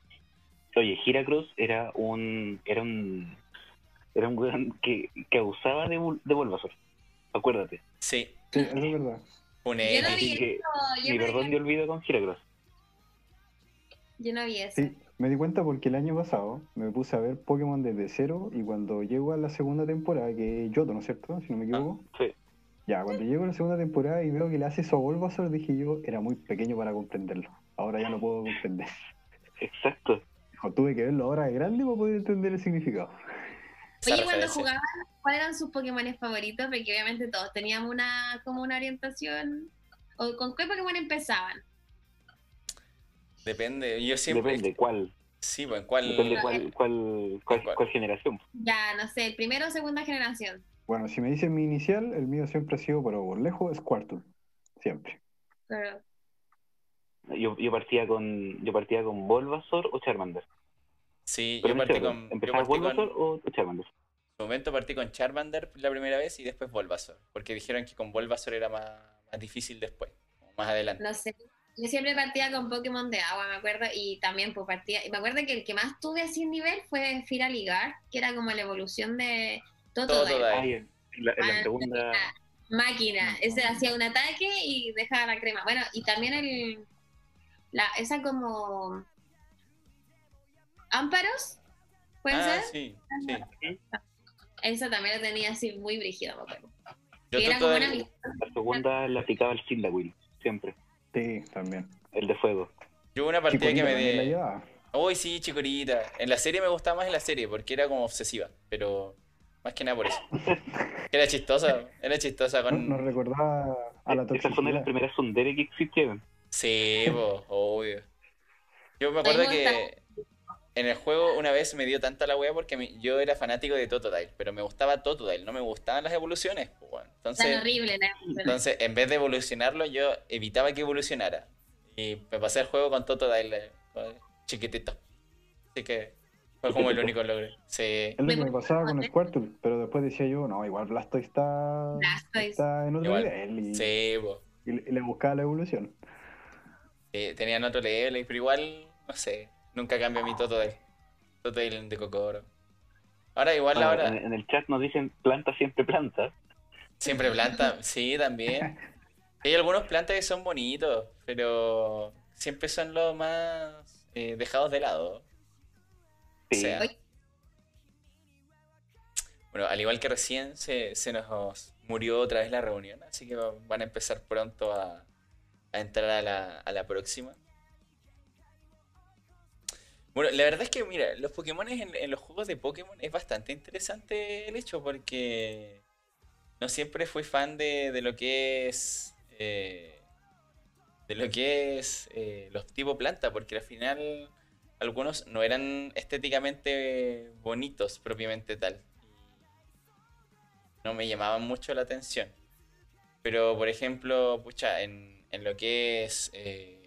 Oye, Heracross era un. Era un. Era un weón que, que abusaba de, de Bulbasaur. Acuérdate. Sí, Sí, eso es verdad. un Yo no vi eso, yo mi perdón de olvido con Heracross. Yo no vi eso. Sí, me di cuenta porque el año pasado me puse a ver Pokémon desde cero y cuando llego a la segunda temporada, que es Yoto, ¿no es cierto? Si no me equivoco. Sí. Ya, cuando llego a la segunda temporada y veo que le hace eso a Bulbasaur, dije yo, era muy pequeño para comprenderlo. Ahora ya no puedo comprender. Exacto. O tuve que verlo ahora de grande para poder entender el significado. Oye, cuando jugaban, ¿cuáles eran sus Pokémon favoritos? Porque obviamente todos teníamos una como una orientación. ¿O con qué Pokémon empezaban? Depende, yo siempre. Depende cuál. Sí, pues, ¿cuál? Depende cuál, cuál, cuál, ¿Cuál? cuál generación. Ya, no sé, primero o segunda generación. Bueno, si me dicen mi inicial, el mío siempre ha sido, pero por lejos, Squirtle. Siempre. Pero, Yo, yo partía con yo partía con Bulbasaur o Charmander. Sí, Pero yo en partí con. ¿Empezaba Bulbasaur con o Charmander? su momento partí con Charmander la primera vez y después Bulbasaur. Porque dijeron que con Bulbasaur era más, más difícil después, más adelante. No sé. Yo siempre partía con Pokémon de agua, me acuerdo, y también pues partía. Y me acuerdo que el que más tuve así en nivel fue Firaligar, que era como la evolución de Totodile. La, en la Ah, segunda. Máquina. Ese hacía un ataque y dejaba la crema. Bueno, y también el. La, esa como. Ámparos, ¿puede ah, ser? sí, sí. Esa también la tenía así muy brígida, me acuerdo. Yo Que era como una Totodile- La segunda la aplicaba el Cyndaquil, siempre. Sí, también. El de fuego. yo hubo una partida que me de... llevaba. Uy, sí, Chicorita. En la serie me gustaba más en la serie porque era como obsesiva, pero más que nada por eso. *laughs* Era chistosa, era chistosa No- con... Nos recordaba a la Esas son de las primeras Sundere que existieron. Sí, po, obvio. Yo me acuerdo que en el juego una vez me dio tanta la wea porque mi- yo era fanático de Totodile, pero me gustaba Totodile, no me gustaban las evoluciones. weón. Tan Entonces, horrible, entonces, en vez de evolucionarlo, yo evitaba que evolucionara. Y me pasé el juego con Totodile eh, chiquitito. Así que fue como el único logro. Sí. Es lo que me pasaba con Squirtle, pero después decía yo, no, igual Blastoise está, Blastoise. está en otro Igual. nivel y, Sí, y le- y le buscaba la evolución. Sí, tenían otro level, pero igual, no sé, nunca cambia mi Totodile. Totodile de Kokoro. Ahora igual Bueno, ahora en, el chat nos dicen planta siempre planta. siempre planta, *laughs* sí, también. Hay algunos plantas que son bonitos, pero siempre son los más eh, dejados de lado. O Sí. sea, bueno, al igual que recién se, se nos murió otra vez la reunión, así que va- van a empezar pronto a, a entrar a la, a la próxima. Bueno, la verdad es que, mira, los Pokémon en, los juegos de Pokémon es bastante interesante el hecho porque no siempre fui fan de, de lo que es eh, de lo que es eh, los tipo planta, porque al final algunos no eran estéticamente bonitos propiamente tal. No me llamaban mucho la atención. Pero, por ejemplo, pucha, en, en lo que es. Eh,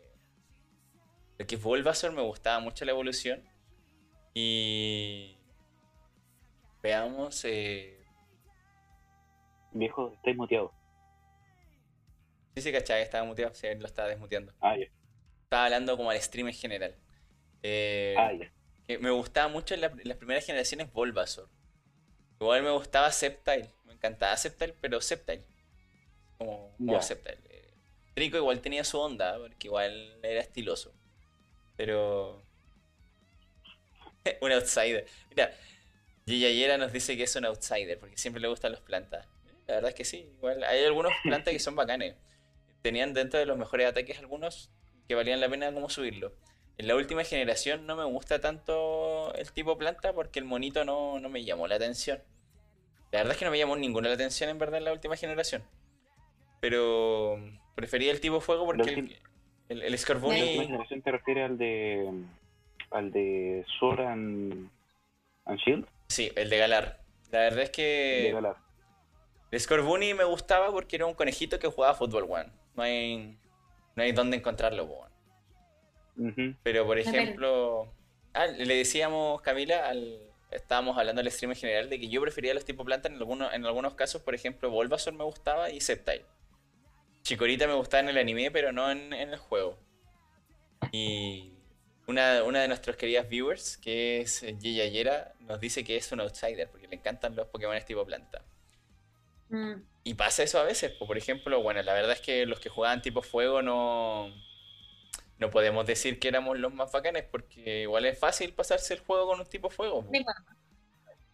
lo que es Bulbasaur me gustaba mucho la evolución. Y. Veamos. Eh, Viejo, estáis muteado. sí, sí, cachai, estaba muteado. Sí, lo estaba desmuteando. Ah, ya. Estaba hablando como al stream en general. Eh, Ah, que me gustaba mucho en, la- en las primeras generaciones Bulbasaur. Igual me gustaba Sceptile. Me encantaba Sceptile, pero Sceptile. Como, como Ya. Sceptile. Eh, Trico igual tenía su onda, porque igual era estiloso. Pero. *laughs* un outsider. Mira, Yayera nos dice que es un outsider, porque siempre le gustan los plantas. La verdad es que sí. Igual hay algunos plantas que son bacanes. Tenían dentro de los mejores ataques algunos que valían la pena como subirlo. En la última generación no me gusta tanto el tipo planta porque el monito no, no me llamó la atención. La verdad es que no me llamó ninguna la atención en verdad en la última generación. Pero prefería el tipo fuego porque el, el, el ¿La generación te refiere al de. al de Sword and, and Shield? Sí, el de Galar. La verdad es de que Galar. el Scorbunny me gustaba porque era un conejito que jugaba fútbol, weón. No hay, no hay dónde encontrarlo, weón. Pero por ejemplo, ah, le decíamos, Camila, al, estábamos hablando del stream en general, de que yo prefería los tipo planta en algunos, en algunos casos, por ejemplo, Bulbasaur me gustaba y Sceptile. Chikorita me gustaba en el anime, pero no en, en el juego. Y una, una de nuestros queridas viewers, que es Gilla Yera, nos dice que es un outsider, porque le encantan los Pokémon tipo planta. Mm. Y pasa eso a veces, po. por ejemplo, bueno, la verdad es que los que jugaban tipo fuego no, no podemos decir que éramos los más bacanes, porque igual es fácil pasarse el juego con un tipo fuego. po.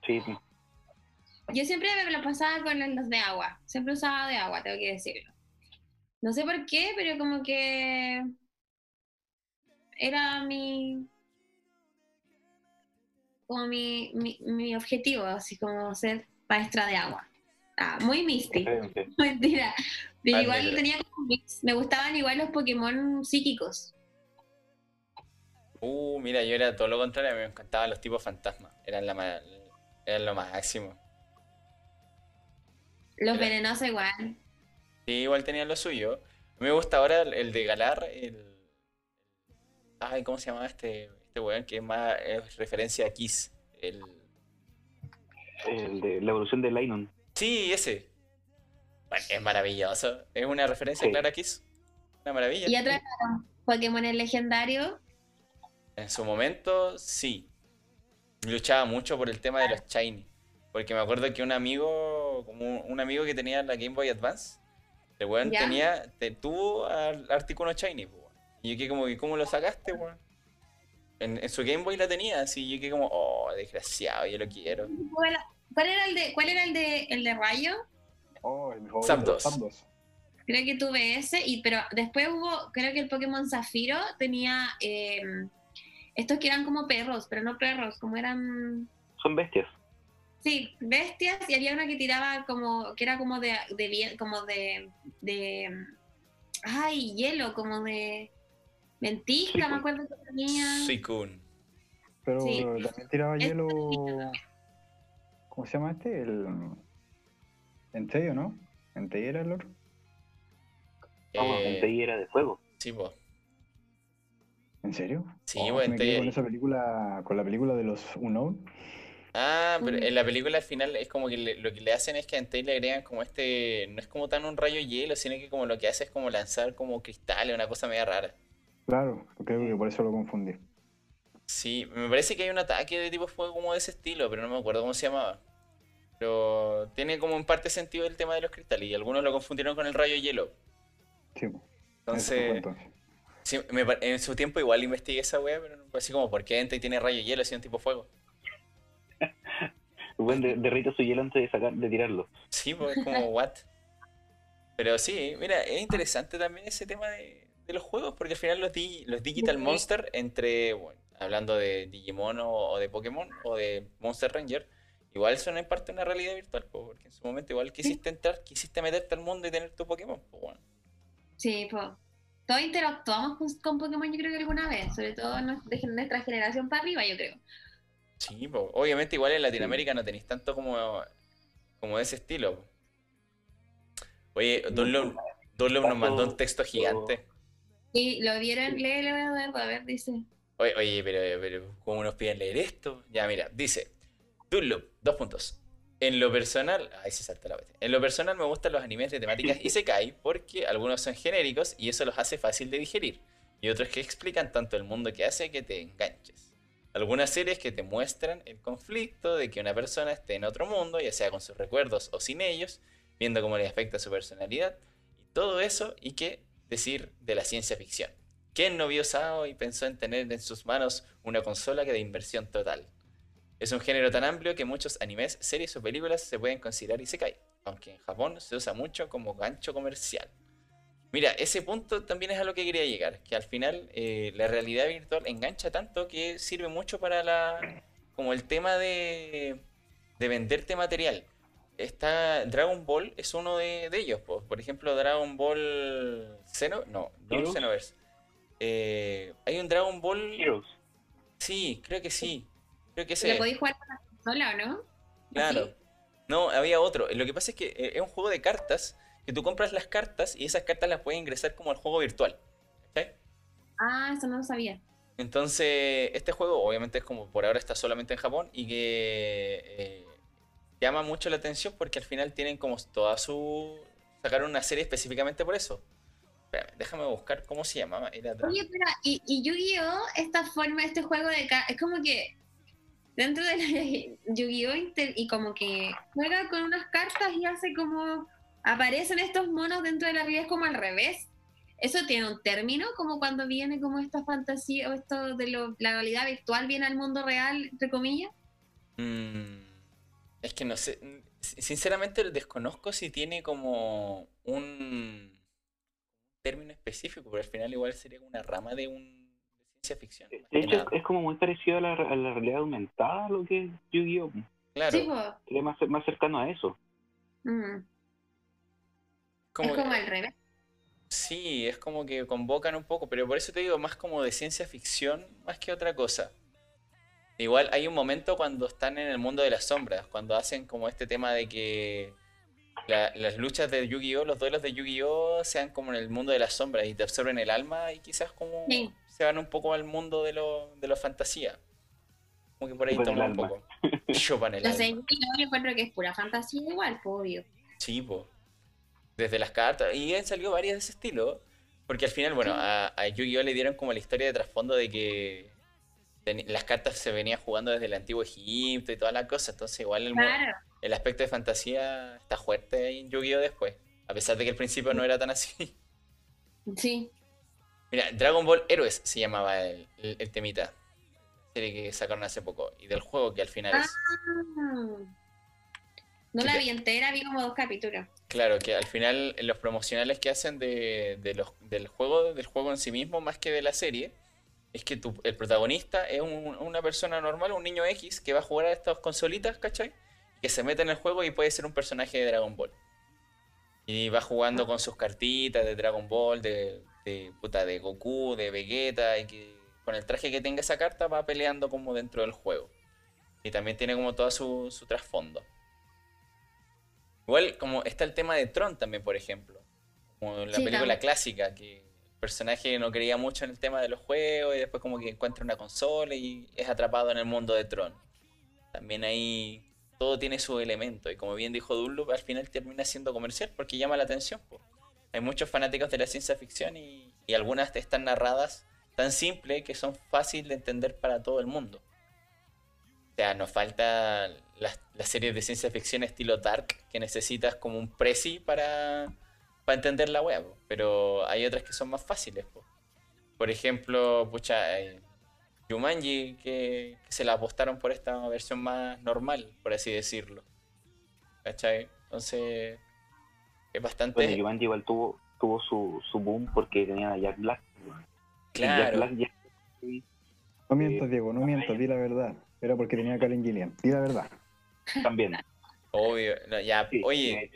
Sí, sí. Yo siempre me lo pasaba con los de agua. Siempre usaba de agua, tengo que decirlo. No sé por qué, pero como que era mi como mi, mi, mi objetivo, así como ser maestra de agua. Ah, muy misty. Referencia. *laughs* Mentira. Pero Ah, igual tenía como un mix. Me gustaban igual los Pokémon psíquicos. Uh, mira, yo era todo lo contrario, a mí me encantaban los tipos fantasmas, eran, la eran lo máximo. Los Era- venenosos igual. Sí, igual tenían lo suyo. A mí me gusta ahora el, el de Galar, el... Ay, ¿cómo se llamaba este, este weón? Que es más es referencia a Kiss. El... El de la evolución de Lainon. Sí, ese. Bueno, es maravilloso. Es una referencia Sí. clara a Kiss. Una maravilla. Y atraparon Pokémon el legendario. En su momento, sí. Luchaba mucho por el tema de los Shiny. Porque me acuerdo que un amigo, como un amigo que tenía la Game Boy Advance, el weón ¿Ya? tenía, te, tuvo al Articuno Shiny, weón. Y yo que como, que, ¿cómo lo sacaste, weón? En, en su Game Boy la tenía, así yo que como, oh, desgraciado, yo lo quiero. ¿Cuál era el de, cuál era el de, el de Rayo? Oh, el mejor. Zapdos. Zapdos. Creo que tuve ese, y, pero después hubo, creo que el Pokémon Zafiro tenía eh, estos que eran como perros, pero no perros, como eran, Son bestias. Sí, bestias, y había una que tiraba como, que era como de, de como de, de, ay, hielo, como de ventisca, Sí, me pues. acuerdo que tenía. Suicune. Pero Sí. también tiraba hielo. también. ¿Cómo se llama este? El. Entei, ¿o no? Entei era el otro. Vamos, Eh, Entei era de fuego. sí, po. ¿En serio? Sí, Oh, bueno, me quedé Entei- con esa película, con la película de los Unknown. Ah, pero Mm. en la película al final es como que le- lo que le hacen es que a Entei le agregan como este, no es como tan un rayo hielo, sino que como lo que hace es como lanzar como cristales, una cosa media rara. Claro, creo que por eso lo confundí. Sí, me parece que hay un ataque de tipo fuego como de ese estilo, pero no me acuerdo cómo se llamaba. Pero tiene como en parte sentido el tema de los cristales y algunos lo confundieron con el rayo hielo. Sí, Entonces, entonces. sí, me pa- en su tiempo igual investigué esa wea, pero no- así como, ¿por qué Entei tiene rayo hielo si es un tipo fuego? El buen de- su hielo antes de, sacar, de tirarlo. Sí, pues es como, ¿what? *laughs* Pero sí, mira, es interesante también ese tema de, de los juegos, porque al final los, di- los Digital Sí. Monster, entre, bueno, hablando de Digimon o, o de Pokémon o de Monster Ranger, igual son en parte una realidad virtual, pues, porque en su momento igual quisiste entrar, quisiste meterte al mundo y tener tu Pokémon, pues bueno. Sí, pues. Todos interactuamos con, con Pokémon, yo creo que alguna vez, sobre todo de nuestra generación para arriba, yo creo. Sí, pues, obviamente igual en Latinoamérica no tenéis tanto como, como de ese estilo. po. Oye, Dunlop, Dunlop nos mandó un texto gigante. Y lo vieron, léelo, Eduardo, a ver, dice. Oye, oye, pero, pero ¿cómo nos piden leer esto? Ya, mira, dice Dunlop, dos puntos. En lo personal, ahí se salta la bestia. En lo personal me gustan los animes de temáticas *laughs* Isekai porque algunos son genéricos y eso los hace fácil de digerir. Y otros que explican tanto el mundo que hace que te enganches. Algunas series que te muestran el conflicto de que una persona esté en otro mundo, ya sea con sus recuerdos o sin ellos, viendo cómo le afecta su personalidad. Y todo eso, y qué decir de la ciencia ficción. ¿Quién no vio Sao y pensó en tener en sus manos una consola que de inversión total? Es un género tan amplio que muchos animes, series o películas se pueden considerar isekai, aunque en Japón se usa mucho como gancho comercial. Mira, ese punto también es a lo que quería llegar, que al final eh, la realidad virtual engancha tanto que sirve mucho para la como el tema de, de venderte material. Está Dragon Ball es uno de, de ellos, po. por ejemplo Dragon Ball Xeno, no, no Heroes. Xenoverse. Eh, hay un Dragon Ball, Heroes. sí, creo que sí, creo que ¿Lo ese. podéis jugar con la consola o no? Claro. No, había otro. Lo que pasa es que eh, es un juego de cartas que tú compras las cartas y esas cartas las puedes ingresar como al juego virtual. ¿cachai? Ah, eso no lo sabía. Entonces, este juego obviamente es como por ahora está solamente en Japón y que eh, llama mucho la atención porque al final tienen como toda su... Sacaron una serie específicamente por eso. Espérame, déjame buscar cómo se llamaba. Era Oye, espera, y, y Yu-Gi-Oh, esta forma, este juego de cartas, es como que dentro de la *laughs* Yu-Gi-Oh y como que juega con unas cartas y hace como aparecen estos monos dentro de la realidad es como al revés. Eso tiene un término, como cuando viene como esta fantasía o esto de lo- la realidad virtual viene al mundo real, entre comillas. Mm, es que no sé. si- Sinceramente desconozco si tiene como un término específico, pero al final igual sería una rama de un de ciencia ficción. De hecho, nada. es como muy parecido a la, a la realidad aumentada lo que es Yu-Gi-Oh! Claro, Sí, más, más cercano a eso. Mm, como es que- como al revés. Sí, es como que convocan un poco, pero por eso te digo, más como de ciencia ficción, más que otra cosa. Igual hay un momento cuando están en el mundo de las sombras, cuando hacen como este tema de que la- las luchas de Yu-Gi-Oh, los duelos de Yu-Gi-Oh sean como en el mundo de las sombras y te absorben el alma y quizás como Sí. se van un poco al mundo de lo, de la fantasía. Como que por ahí Chupan toma un poco. Chupan el alma. yo encuentro que es pura fantasía igual, pues, obvio. Sí, po. Desde las cartas. Y han salido varias de ese estilo. Porque al final, bueno, a, a Yu-Gi-Oh! le dieron como la historia de trasfondo de que las cartas se venían jugando desde el antiguo Egipto y toda la cosa. Entonces, igual el, Claro. el aspecto de fantasía está fuerte en Yu-Gi-Oh! después. A pesar de que al principio no era tan así. Sí. Mira, Dragon Ball Heroes se llamaba el, el, el temita. Serie que sacaron hace poco. Y del juego que al final es. No la vi entera, vi como dos capítulos. Claro, que al final en los promocionales que hacen de, de los, del juego, del juego en sí mismo, más que de la serie, es que tu, el protagonista es un- una persona normal, un niño X, que va a jugar a estas consolitas, ¿cachai? Que se mete en el juego y puede ser un personaje de Dragon Ball. Y va jugando con sus cartitas de Dragon Ball, de, de, puta, de Goku, de Vegeta, y que con el traje que tenga esa carta va peleando como dentro del juego. Y también tiene como todo su, su trasfondo. Igual como está el tema de Tron también, por ejemplo. Como en la Sí, película clásica, que el personaje no creía mucho en el tema de los juegos y después como que encuentra una consola y es atrapado en el mundo de Tron. También ahí todo tiene su elemento y como bien dijo Dunlop, al final termina siendo comercial porque llama la atención. po. Hay muchos fanáticos de la ciencia ficción y, y algunas están narradas tan simple que son fáciles de entender para todo el mundo. O sea, nos falta las, las series de ciencia ficción estilo Dark que necesitas como un prezi para, para entender la web, pero hay otras que son más fáciles. po. Por ejemplo, pucha, eh, Jumanji, que, que se la apostaron por esta versión más normal, por así decirlo. ¿Cachai? Entonces, es bastante... Bueno, Jumanji igual tuvo, tuvo su, su boom porque tenía a Jack Black. Y Jack claro. Black No mientas, Diego, no mientas, di la verdad. Era porque tenía a Karen Gillian. Di la verdad. también. Obvio. no, ya, Sí, oye.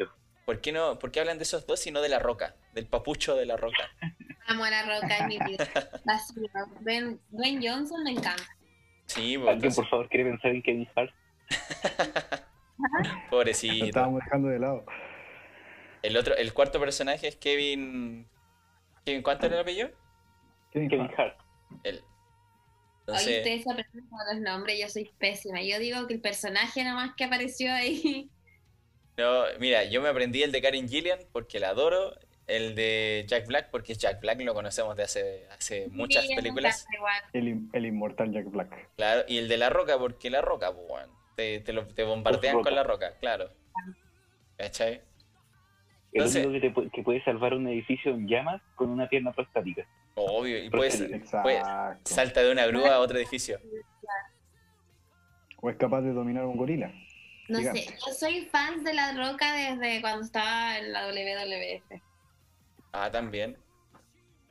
¿por qué no, por qué hablan de esos dos y no de la roca? Del papucho de la roca. *laughs* Amo a la roca en mi vida. *laughs* Ben, Johnson me encanta. Sí, pues, ¿Alguien, entonces, por favor, quiere pensar en Kevin Hart? *laughs* Lo pobrecito. estábamos dejando de lado. El otro, el cuarto personaje es Kevin. Kevin, ¿cuánto era el apellido? Kevin Kevin Hart. Hart. Él. Hoy Entonces, ustedes aprenden los nombres, yo soy pésima. Yo digo que el personaje nomás que apareció ahí. no, mira, yo me aprendí el de Karen Gillian porque la adoro. El de Jack Black porque Jack Black lo conocemos de hace, hace muchas Sí, películas. El, el inmortal Jack Black. Claro, y el de la roca porque la roca, pues, weón, te, te, lo- te bombardean con la roca, claro. ¿Cachai? El Entonces- único que, te que puede salvar un edificio en llamas con una pierna prostática. Obvio, y puedes, puedes salta de una grúa a otro edificio. O es capaz de dominar a un gorila. No Gigante. sé, yo soy fan de La Roca desde cuando estaba en la WWF. Ah, también.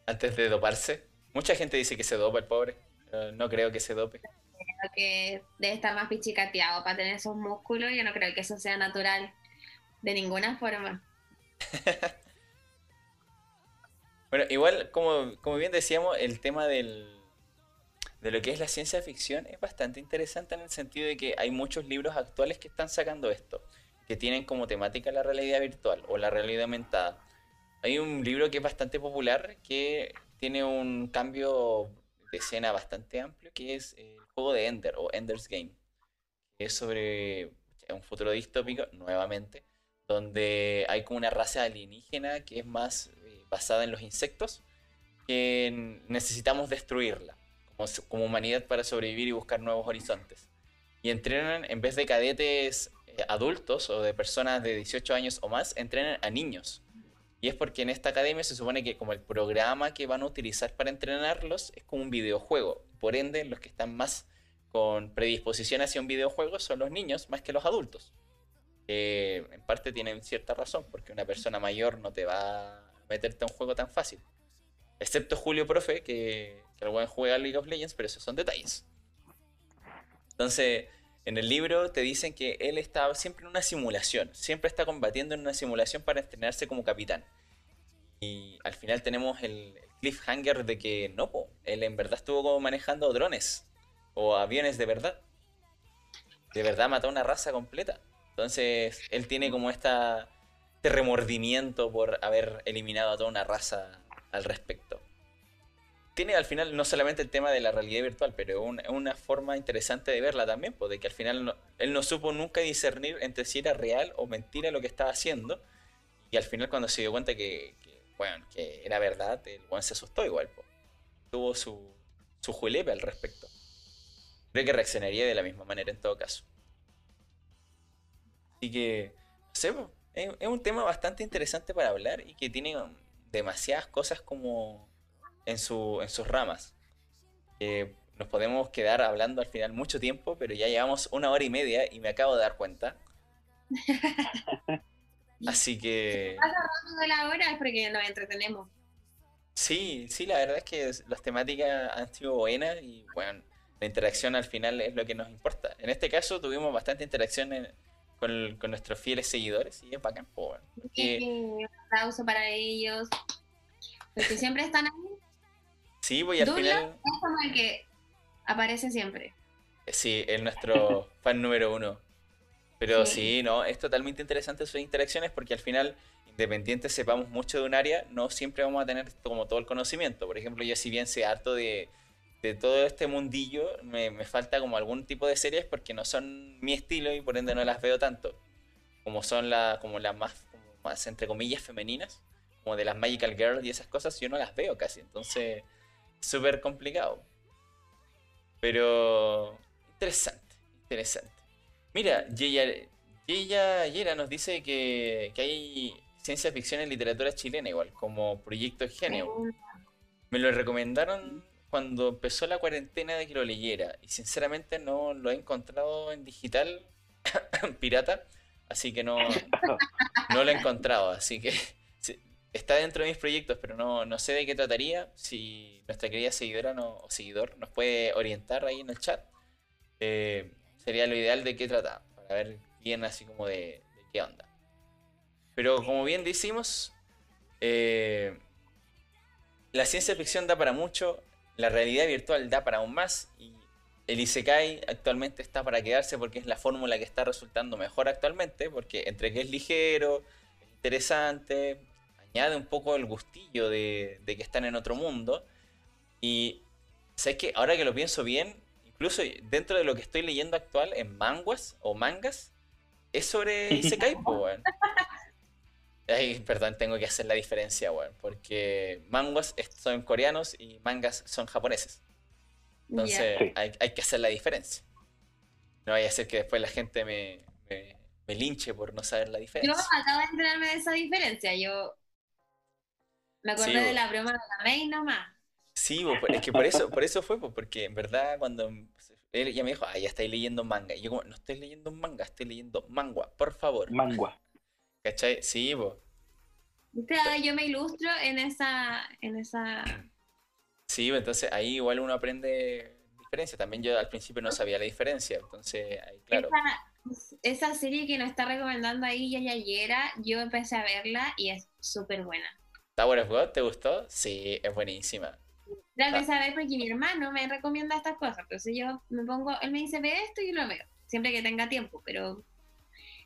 Antes de doparse. Mucha gente dice que se dopa el pobre. no creo que se dope. Creo que debe estar más pichicateado para tener esos músculos. Yo no creo que eso sea natural de ninguna forma. *laughs* Bueno, igual, como, como bien decíamos, el tema del, de lo que es la ciencia ficción es bastante interesante en el sentido de que hay muchos libros actuales que están sacando esto, que tienen como temática la realidad virtual o la realidad aumentada. Hay un libro que es bastante popular que tiene un cambio de escena bastante amplio, que es el juego de Ender o Ender's Game, que es sobre un futuro distópico, nuevamente, donde hay como una raza alienígena que es más eh, basada en los insectos, que necesitamos destruirla como humanidad para sobrevivir y buscar nuevos horizontes. Y entrenan, en vez de cadetes eh, adultos o de personas de 18 años o más, entrenan a niños. Y es porque en esta academia se supone que como el programa que van a utilizar para entrenarlos es como un videojuego. Por ende, los que están más con predisposición hacia un videojuego son los niños más que los adultos. Que en parte tienen cierta razón, porque una persona mayor no te va a meterte a un juego tan fácil. Excepto Julio Profe, que, que el buen juega League of Legends, pero esos son detalles. Entonces, en el libro te dicen que él está siempre en una simulación, siempre está combatiendo en una simulación para entrenarse como capitán. Y al final tenemos el, cliffhanger de que no, él en verdad estuvo como manejando drones o aviones de verdad. De verdad mató a una raza completa. Entonces, él tiene como esta, este remordimiento por haber eliminado a toda una raza al respecto. tiene al final no solamente el tema de la realidad virtual, pero es una, forma interesante de verla también, pues, de que al final él no supo nunca discernir entre si era real o mentira lo que estaba haciendo. Y al final cuando se dio cuenta que, bueno, que era verdad, el buen se asustó igual. Pues. Tuvo su, su julepe al respecto. Creo que reaccionaría de la misma manera en todo caso. Así que, no sé, es un tema bastante interesante para hablar y que tiene demasiadas cosas como en, su, en sus ramas. nos podemos quedar hablando al final mucho tiempo, pero ya llevamos una hora y media y me acabo de dar cuenta. *laughs* Así que... de la hora es porque nos entretenemos. Sí, sí, la verdad es que las temáticas han sido buenas y bueno, la interacción al final es lo que nos importa. En este caso tuvimos bastante interacción con, con, nuestros fieles seguidores y es bacán. Pues, un aplauso para ellos, porque siempre están ahí Sí, voy al final. Es como el que aparece siempre. Sí, es nuestro *laughs* fan número uno. Pero sí. no, es totalmente interesante sus interacciones porque al final, independiente sepamos mucho de un área, no siempre vamos a tener como todo el conocimiento. Por ejemplo, yo si bien sé harto de, todo este mundillo, me, falta como algún tipo de series porque no son mi estilo y por ende no las veo tanto. Como son la, como las más, más, entre comillas, femeninas, como de las Magical Girls y esas cosas, yo no las veo casi. Entonces súper complicado. Pero interesante, interesante. Mira, Yeya Yera nos dice que, que, hay ciencia ficción en literatura chilena igual, como Proyecto Genio. Me lo recomendaron cuando empezó la cuarentena de que lo leyera y sinceramente no lo he encontrado en digital *coughs* pirata, así que no, no lo he encontrado, así que *laughs* está dentro de mis proyectos, pero no, no sé de qué trataría. Si nuestra querida seguidora o seguidor nos puede orientar ahí en el chat, eh, sería lo ideal de qué trata, para ver bien así como de, qué onda. Pero como bien decimos, eh, la ciencia ficción da para mucho, la realidad virtual da para aún más y el Isekai actualmente está para quedarse porque es la fórmula que está resultando mejor actualmente, porque entre que es ligero, es interesante, añade un poco el gustillo de, que están en otro mundo. Y sé que ahora que lo pienso bien, incluso dentro de lo que estoy leyendo actual en manguas o mangas, es sobre *laughs* Isekai. Ay, perdón, tengo que hacer la diferencia, weón. Porque manguas son coreanos y mangas son japoneses. Entonces hay, que hacer la diferencia. No vaya a ser que después la gente me, me, linche por no saber la diferencia. Yo acabo de enterarme de esa diferencia. Yo me acordé de la broma de la reina nomás. Sí, es que por eso, por eso fue, porque en verdad cuando él ya me dijo, ah, ya estáis leyendo manga. Y yo como, no estoy leyendo manga, estoy leyendo mangua, por favor. Mangua. ¿Cachai? Sí, pues. Yo me ilustro en esa, en esa... Sí, entonces ahí igual uno aprende diferencia. También yo al principio no sabía la diferencia, entonces ahí claro. Esa, serie que nos está recomendando ahí Yayayera, yo empecé a verla y es súper buena. Tower of God, ¿te gustó? Sí, es buenísima. La empecé a ver porque mi hermano me recomienda estas cosas. Entonces yo me pongo, él me dice, ve esto y lo veo. Siempre que tenga tiempo, pero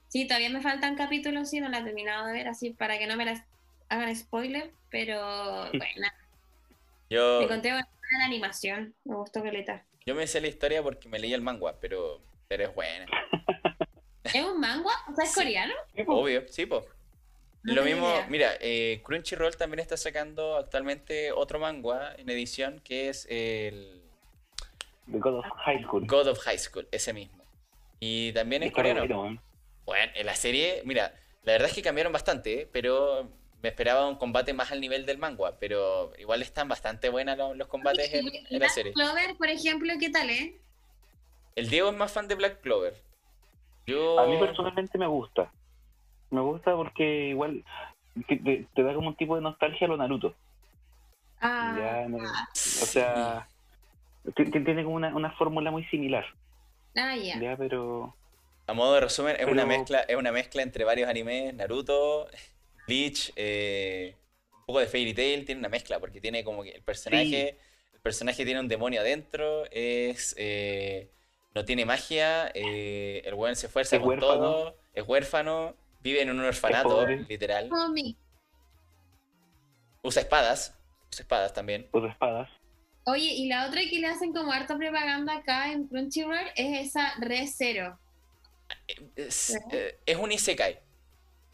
sí, todavía me faltan capítulos y no la he terminado de ver, así para que no me las hagan spoiler, pero *laughs* bueno. Yo... Me conté la animación, me gustó que le Yo me sé la historia porque me leí el manga, pero, pero es buena. *laughs* ¿Es un manga? O sea, es coreano. Obvio, sí, pues. Lo mismo, mira, eh, Crunchyroll también está sacando actualmente otro manga en edición que es el. God of High School. God of High School, ese mismo. Y también es coreano. Bueno, en la serie, mira, la verdad es que cambiaron bastante, ¿eh? pero me esperaba un combate más al nivel del manga, pero igual están bastante buenos los, combates en, la serie. Black Clover, por ejemplo, ¿qué tal, eh? El Diego es más fan de Black Clover. Yo... A mí personalmente me gusta me gusta porque igual te, da como un tipo de nostalgia a lo Naruto. Ah, o sea, tiene como una, una fórmula muy similar. Ah, ya. Ya, pero... A modo de resumen, es una mezcla, es una mezcla entre varios animes, Naruto, Bleach, eh, un poco de Fairy Tail, tiene una mezcla, porque tiene como que el personaje, el personaje tiene un demonio adentro, es eh, no tiene magia, eh, el buen se esfuerza con todo, es huérfano, Vive en un orfanato, literal. Usa espadas. Usa espadas también. Usa espadas. Oye, y la otra que le hacen como harta propaganda acá en Crunchyroll es esa Re Zero. Es, eh, es un isekai.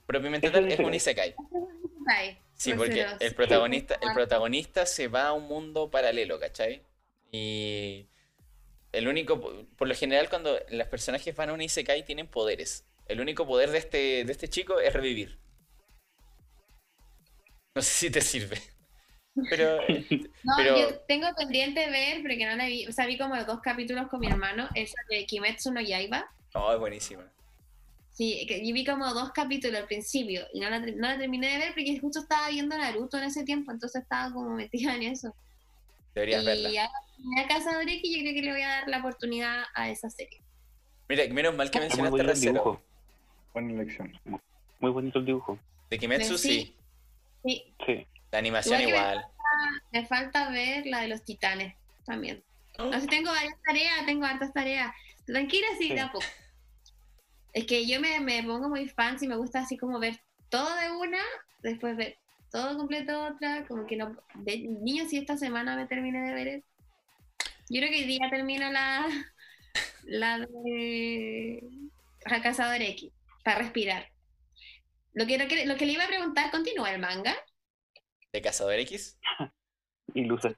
Propiamente tal, es un isekai. Sí, porque el protagonista, el protagonista se va a un mundo paralelo, ¿cachai? Y el único, por lo general cuando los personajes van a un isekai tienen poderes. El único poder de este, de este chico es revivir. No sé si te sirve. *laughs* Pero No, Pero- yo tengo pendiente ver, pero que no la vi, o sea, vi como dos capítulos con mi hermano, esa de Kimetsu no Yaiba. No, es buenísimo. Sí, que yo vi como dos capítulos al principio y no la, no la terminé de ver porque justo estaba viendo Naruto en ese tiempo, entonces estaba como metida en eso. Deberías verla. Y a, Casa de yo creo que le voy a dar la oportunidad a esa serie. Mira, menos mal que mencionaste dibujo. Buena elección. Muy bonito el dibujo. De Kimetsu Sí. sí. La animación Igual me falta ver la de los titanes también. No sé, tengo varias tareas, tengo hartas tareas. Tranquila, sí, Sí. de a poco. Es que yo me, me pongo muy fan y me gusta así como ver todo de una, después ver todo completo otra, como que no... De, niño, si esta semana me terminé de ver eso. Yo creo que hoy día termino la, *laughs* la de la Cazador X, para respirar. Lo que, lo que, lo que le iba a preguntar, ¿continúa el manga? De Cazador X. *laughs* Y luces.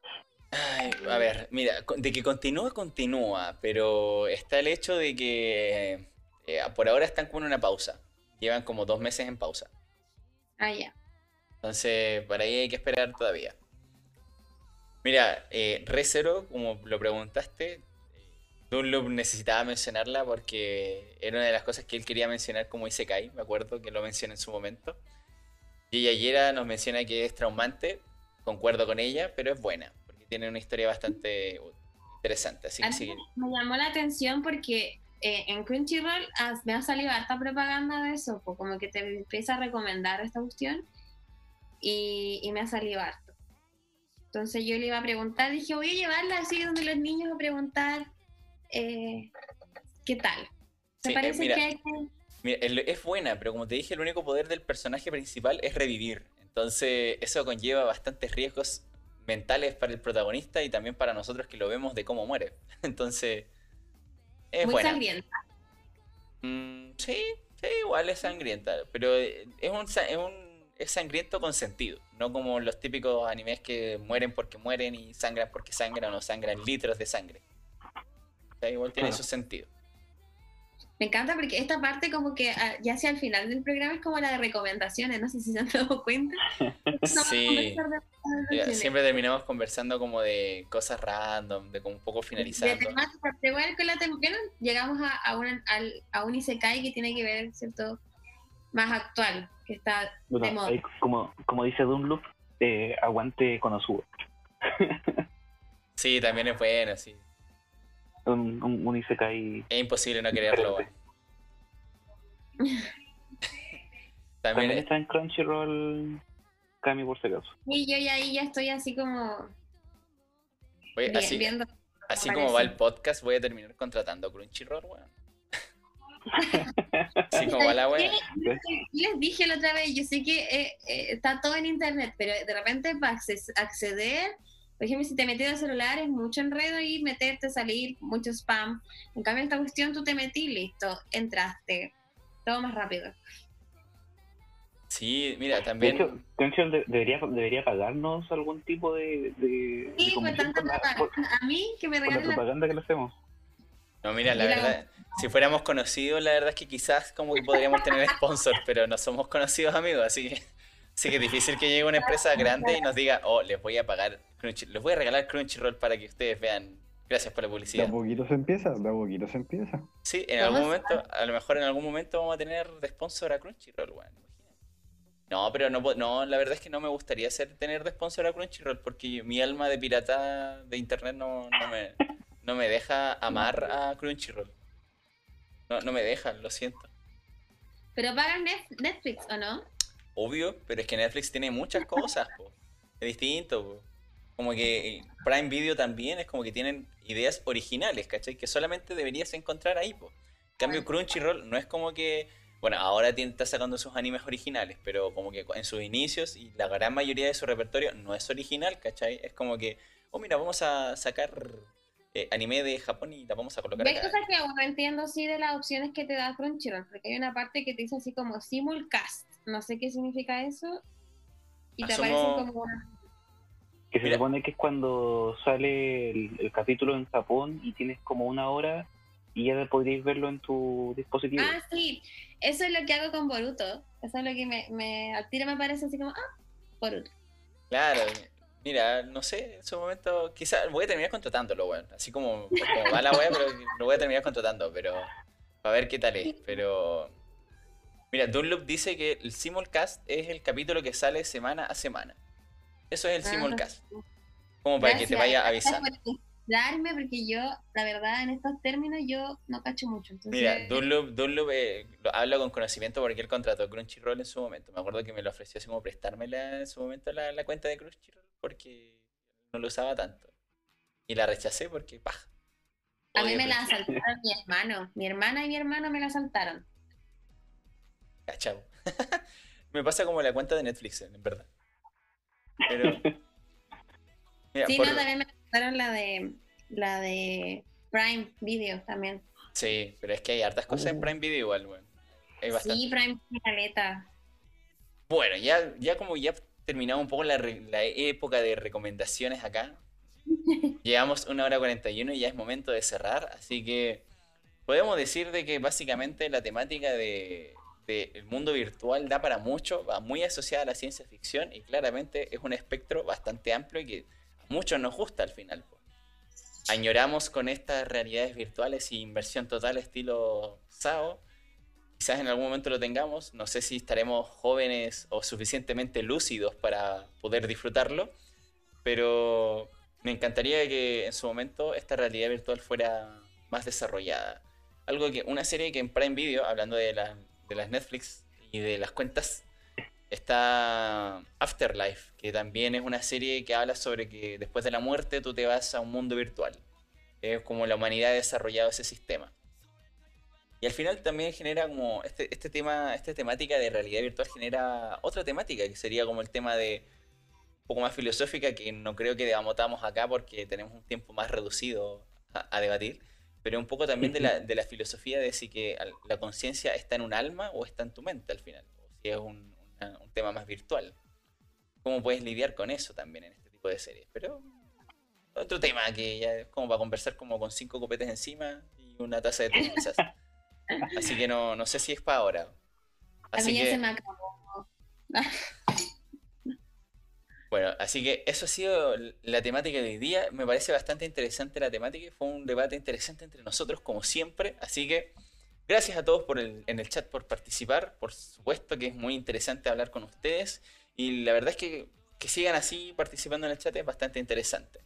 Ay, a ver, mira, de que continúa, continúa, pero está el hecho de que eh, por ahora están con una pausa. Llevan como dos meses en pausa. Ah, ya. Entonces, para ahí hay que esperar todavía. Mira, eh, Re:Zero, como lo preguntaste, Dunlop necesitaba mencionarla porque era una de las cosas que él quería mencionar como Isekai, me acuerdo que lo mencioné en su momento. Y Yera nos menciona que es traumante, concuerdo con ella, pero es buena, porque tiene una historia bastante interesante. Así que Me llamó la atención porque eh, en Crunchyroll ah, me ha salido harta propaganda de eso, pues como que te empieza a recomendar esta cuestión y, y me ha salido harto. Entonces yo le iba a preguntar, dije, voy a llevarla así donde los niños a preguntar eh, qué tal. ¿Te Sí, eh, parece mira. que hay que... Mira, es buena, pero como te dije, el único poder del personaje principal es revivir. Entonces, eso conlleva bastantes riesgos mentales para el protagonista y también para nosotros que lo vemos de cómo muere. *laughs* Entonces, es muy buena. sangrienta? Mm, sí, sí, igual es sangrienta, pero eh, es un, es un es sangriento con sentido, no como los típicos animes que mueren porque mueren y sangran porque sangran o sangran litros de sangre. O sea, igual tiene Claro. su sentido. Me encanta porque esta parte como que ah, ya hacia el final del programa es como la de recomendaciones, no sé si se han dado cuenta. *laughs* Sí. de siempre terminamos conversando como de cosas random, de como un poco De finalizando. temática, pero igual con la tem- llegamos a, a, al- a un Isekai que tiene que ver, ¿cierto? Más actual, que está Bueno, de moda. como, como dice Dunlop, eh, aguante Konosuba. *laughs* Sí, también es bueno, sí. Un, un, un Isekai Es imposible no quererlo. *laughs* También También es- está en Crunchyroll Kami por si acaso. Y yo ya ahí ya estoy así como oye, vi- así, viendo. así como va el podcast, voy a terminar contratando Crunchyroll, weón. *laughs* Así como va la. Yo les dije la otra vez, yo sé que eh, eh, está todo en internet, pero de repente para acces- acceder, por ejemplo, si te metes al celular es mucho enredo y meterte, salir, mucho spam. En cambio, esta cuestión tú te metí, listo, entraste, todo más rápido. Sí, mira, De también. hecho, de- debería, debería pagarnos algún tipo de, de, de Sí, por la, plata. por- A mí que me por la regalen la propaganda que le hacemos. No, mira, la Mira. verdad, si fuéramos conocidos, la verdad es que quizás como que podríamos tener *laughs* sponsor, pero no somos conocidos amigos, así que, así que es difícil que llegue una empresa grande y nos diga, oh, les voy a pagar Crunchy, les voy a regalar Crunchyroll para que ustedes vean. Gracias por la De publicidad. a poquito se empieza, de a poquito se empieza. Sí, en algún momento, a lo mejor en algún momento vamos a tener de sponsor a Crunchyroll, weón. imagínate. No, pero no, no, la verdad es que no me gustaría ser, tener de sponsor a Crunchyroll porque mi alma de pirata de internet no, no me, no me deja amar a Crunchyroll. No, no me deja, lo siento. Pero pagan Netflix, ¿o no? Obvio, pero es que Netflix tiene muchas cosas, po. Es distinto, po. Como que eh, Prime Video también es como que tienen ideas originales, ¿cachai? Que solamente deberías encontrar ahí, po. En cambio, Crunchyroll no es como que. Bueno, ahora está sacando sus animes originales, pero como que en sus inicios y la gran mayoría de su repertorio no es original, ¿cachai? Es como que oh mira, vamos a sacar eh, anime de Japón y la vamos a colocar Hay cosas que aún no entiendo sí de las opciones que te da Crunchyroll, porque hay una parte que te dice así como simulcast, no sé qué significa eso, y te aparecen como una... Que se Mira. supone que es cuando sale el, el capítulo en Japón y tienes como una hora y ya podríais verlo en tu dispositivo. Ah, sí, eso es lo que hago con Boruto, eso es lo que me, me al tiro me parece así como, ah, Boruto. Claro, mira, no sé, en su momento, quizás voy a terminar contratándolo, weón. Así como, como va la wea, pero lo voy a terminar contratando, pero para ver qué tal es. Pero, mira, Dunlop dice que el simulcast es el capítulo que sale semana a semana. Eso es el Ah, simulcast. Como para que te vaya avisando. por darme, porque yo, la verdad, en estos términos yo no cacho mucho. Entonces, Mira, Dunlop, Dunlop eh, habla con conocimiento porque él contrató Crunchyroll en su momento. Me acuerdo que me lo ofreció así como prestármela en su momento la, la cuenta de Crunchyroll porque no lo usaba tanto. Y la rechacé porque, paj. a mí me la asaltaron mi hermano, mi hermana y mi hermano me la asaltaron. *laughs* Me pasa como la cuenta de Netflix, en verdad. Pero. *laughs* Mira, Sí, por- no, también me asaltaron la de, la de Prime Video también. sí, pero es que hay hartas cosas en Uh. Prime Video igual, weón. Sí, Prime Caleta. Bueno, ya, ya como ya terminamos un poco la época de recomendaciones acá. *laughs* Llevamos una hora 41 y ya es momento de cerrar, así que podemos decir de que básicamente la temática de, de el mundo virtual da para mucho, va muy asociada a la ciencia ficción y claramente es un espectro bastante amplio y que a muchos nos gusta al final. Añoramos con estas realidades virtuales y inversión total estilo SAO. Quizás en algún momento lo tengamos, no sé si estaremos jóvenes o suficientemente lúcidos para poder disfrutarlo, pero me encantaría que en su momento esta realidad virtual fuera más desarrollada. Algo que, una serie que en Prime Video, hablando de, la- de las Netflix y de las cuentas, está Afterlife, que también es una serie que habla sobre que después de la muerte tú te vas a un mundo virtual. Es como la humanidad ha desarrollado ese sistema. Y al final también genera como este, este tema, esta temática de realidad virtual genera otra temática que sería como el tema de un poco más filosófica que no creo que debatamos acá porque tenemos un tiempo más reducido a, a debatir, pero un poco también de la, de la filosofía de si que la conciencia está en un alma o está en tu mente al final, o si es un, una- un tema más virtual. ¿Cómo puedes lidiar con eso también en este tipo de series? Pero otro tema que ya es como para conversar como con cinco copetes encima y una taza de té *laughs* quizás. Así que no, no sé si es para ahora. A Así mí ya que, se me acabó. *laughs* bueno, así que eso ha sido la temática de hoy día. Me parece bastante interesante la temática. Fue un debate interesante entre nosotros, como siempre. Así que gracias a todos por el, en el chat por participar. Por supuesto que es muy interesante hablar con ustedes. Y la verdad es que que sigan así participando en el chat es bastante interesante.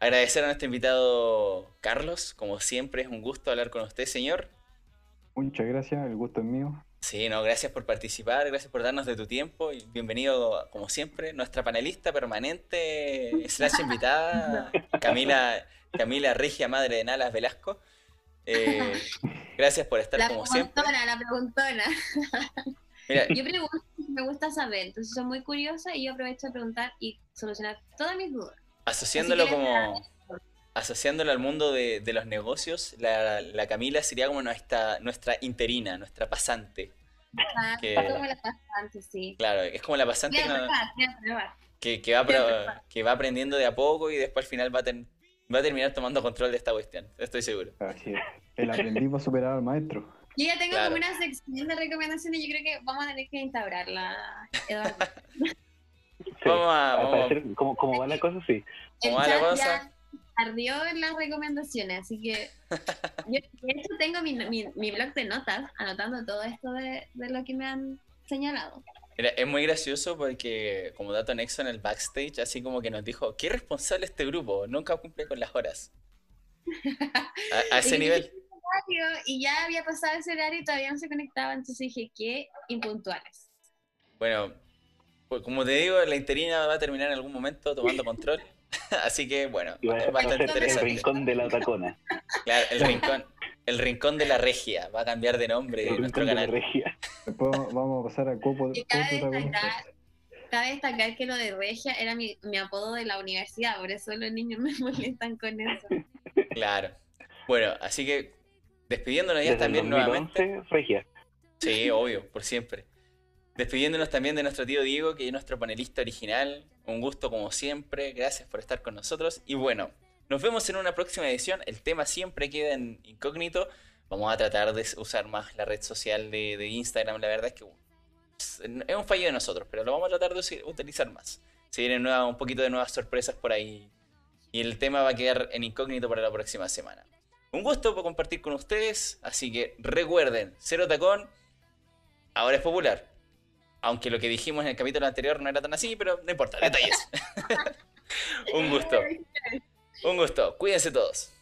Agradecer a nuestro invitado Carlos. Como siempre, es un gusto hablar con usted, señor. Muchas gracias, el gusto es mío. Sí, no, gracias por participar, gracias por darnos de tu tiempo y bienvenido, como siempre, nuestra panelista permanente, slash invitada, *laughs* Camila, Camila Regia, madre de Nalas Velasco. Eh, gracias por estar La como siempre. preguntona, la preguntona. Mira, Yo pregunto me gusta saber, entonces soy muy curiosa y yo aprovecho a preguntar y solucionar todas mis dudas. asociándolo como asociándolo al mundo de, de los negocios, la, la Camila sería como nuestra, nuestra interina, nuestra pasante. Ah, Que- como la pasante, sí. Claro, es como la pasante que no- probar, voy a probar. que, que va, pro- que va aprendiendo de a poco y después al final va a, ten- va a terminar tomando control de esta cuestión, estoy seguro. Así es. El aprendiz va a superar al maestro. Yo ya tengo Claro. como una sección de recomendaciones y yo creo que vamos a tener que instaurarla, Eduardo. *laughs* Sí, Vamos a- vamos parecer, como, como va la cosa, sí. El ¿Cómo va la cosa? ya ardió en las recomendaciones, así que *laughs* yo de hecho tengo mi, mi, mi blog de notas anotando todo esto de, de lo que me han señalado. Mira, es muy gracioso porque como dato anexo en el backstage, así como que nos dijo, qué responsable este grupo, nunca cumple con las horas. A, a *laughs* ese nivel. Y ya había pasado ese horario y todavía no se conectaba, entonces dije, qué impuntuales. Bueno, pues como te digo, la interina va a terminar en algún momento tomando control. *laughs* *laughs* Así que bueno, Y va, bastante ser el interesante. rincón de la tacona. Claro, el rincón, el rincón de la regia va a cambiar de nombre El nuestro rincón de la canal. regia. Después vamos a pasar a copo- cabe destacar, cabe destacar que lo de Regia era mi, mi apodo de la universidad, por eso los niños me *laughs* molestan con eso. Claro. Bueno, así que despidiéndonos ya Desde el también 2011, nuevamente. Regia. Sí, obvio, por siempre. Despidiéndonos también de nuestro tío Diego, que es nuestro panelista original. Un gusto como siempre. Gracias por estar con nosotros. Y bueno, nos vemos en una próxima edición. El tema siempre queda en incógnito. Vamos a tratar de usar más la red social de, de Instagram. La verdad es que es un fallo de nosotros, pero lo vamos a tratar de utilizar más. Se vienen nueva- un poquito de nuevas sorpresas por ahí. Y el tema va a quedar en incógnito para la próxima semana. Un gusto por compartir con ustedes. Así que recuerden, Cero Tacón ahora es popular. Aunque lo que dijimos en el capítulo anterior no era tan así, pero no importa, detalles. *laughs* un gusto. Un gusto. Cuídense todos.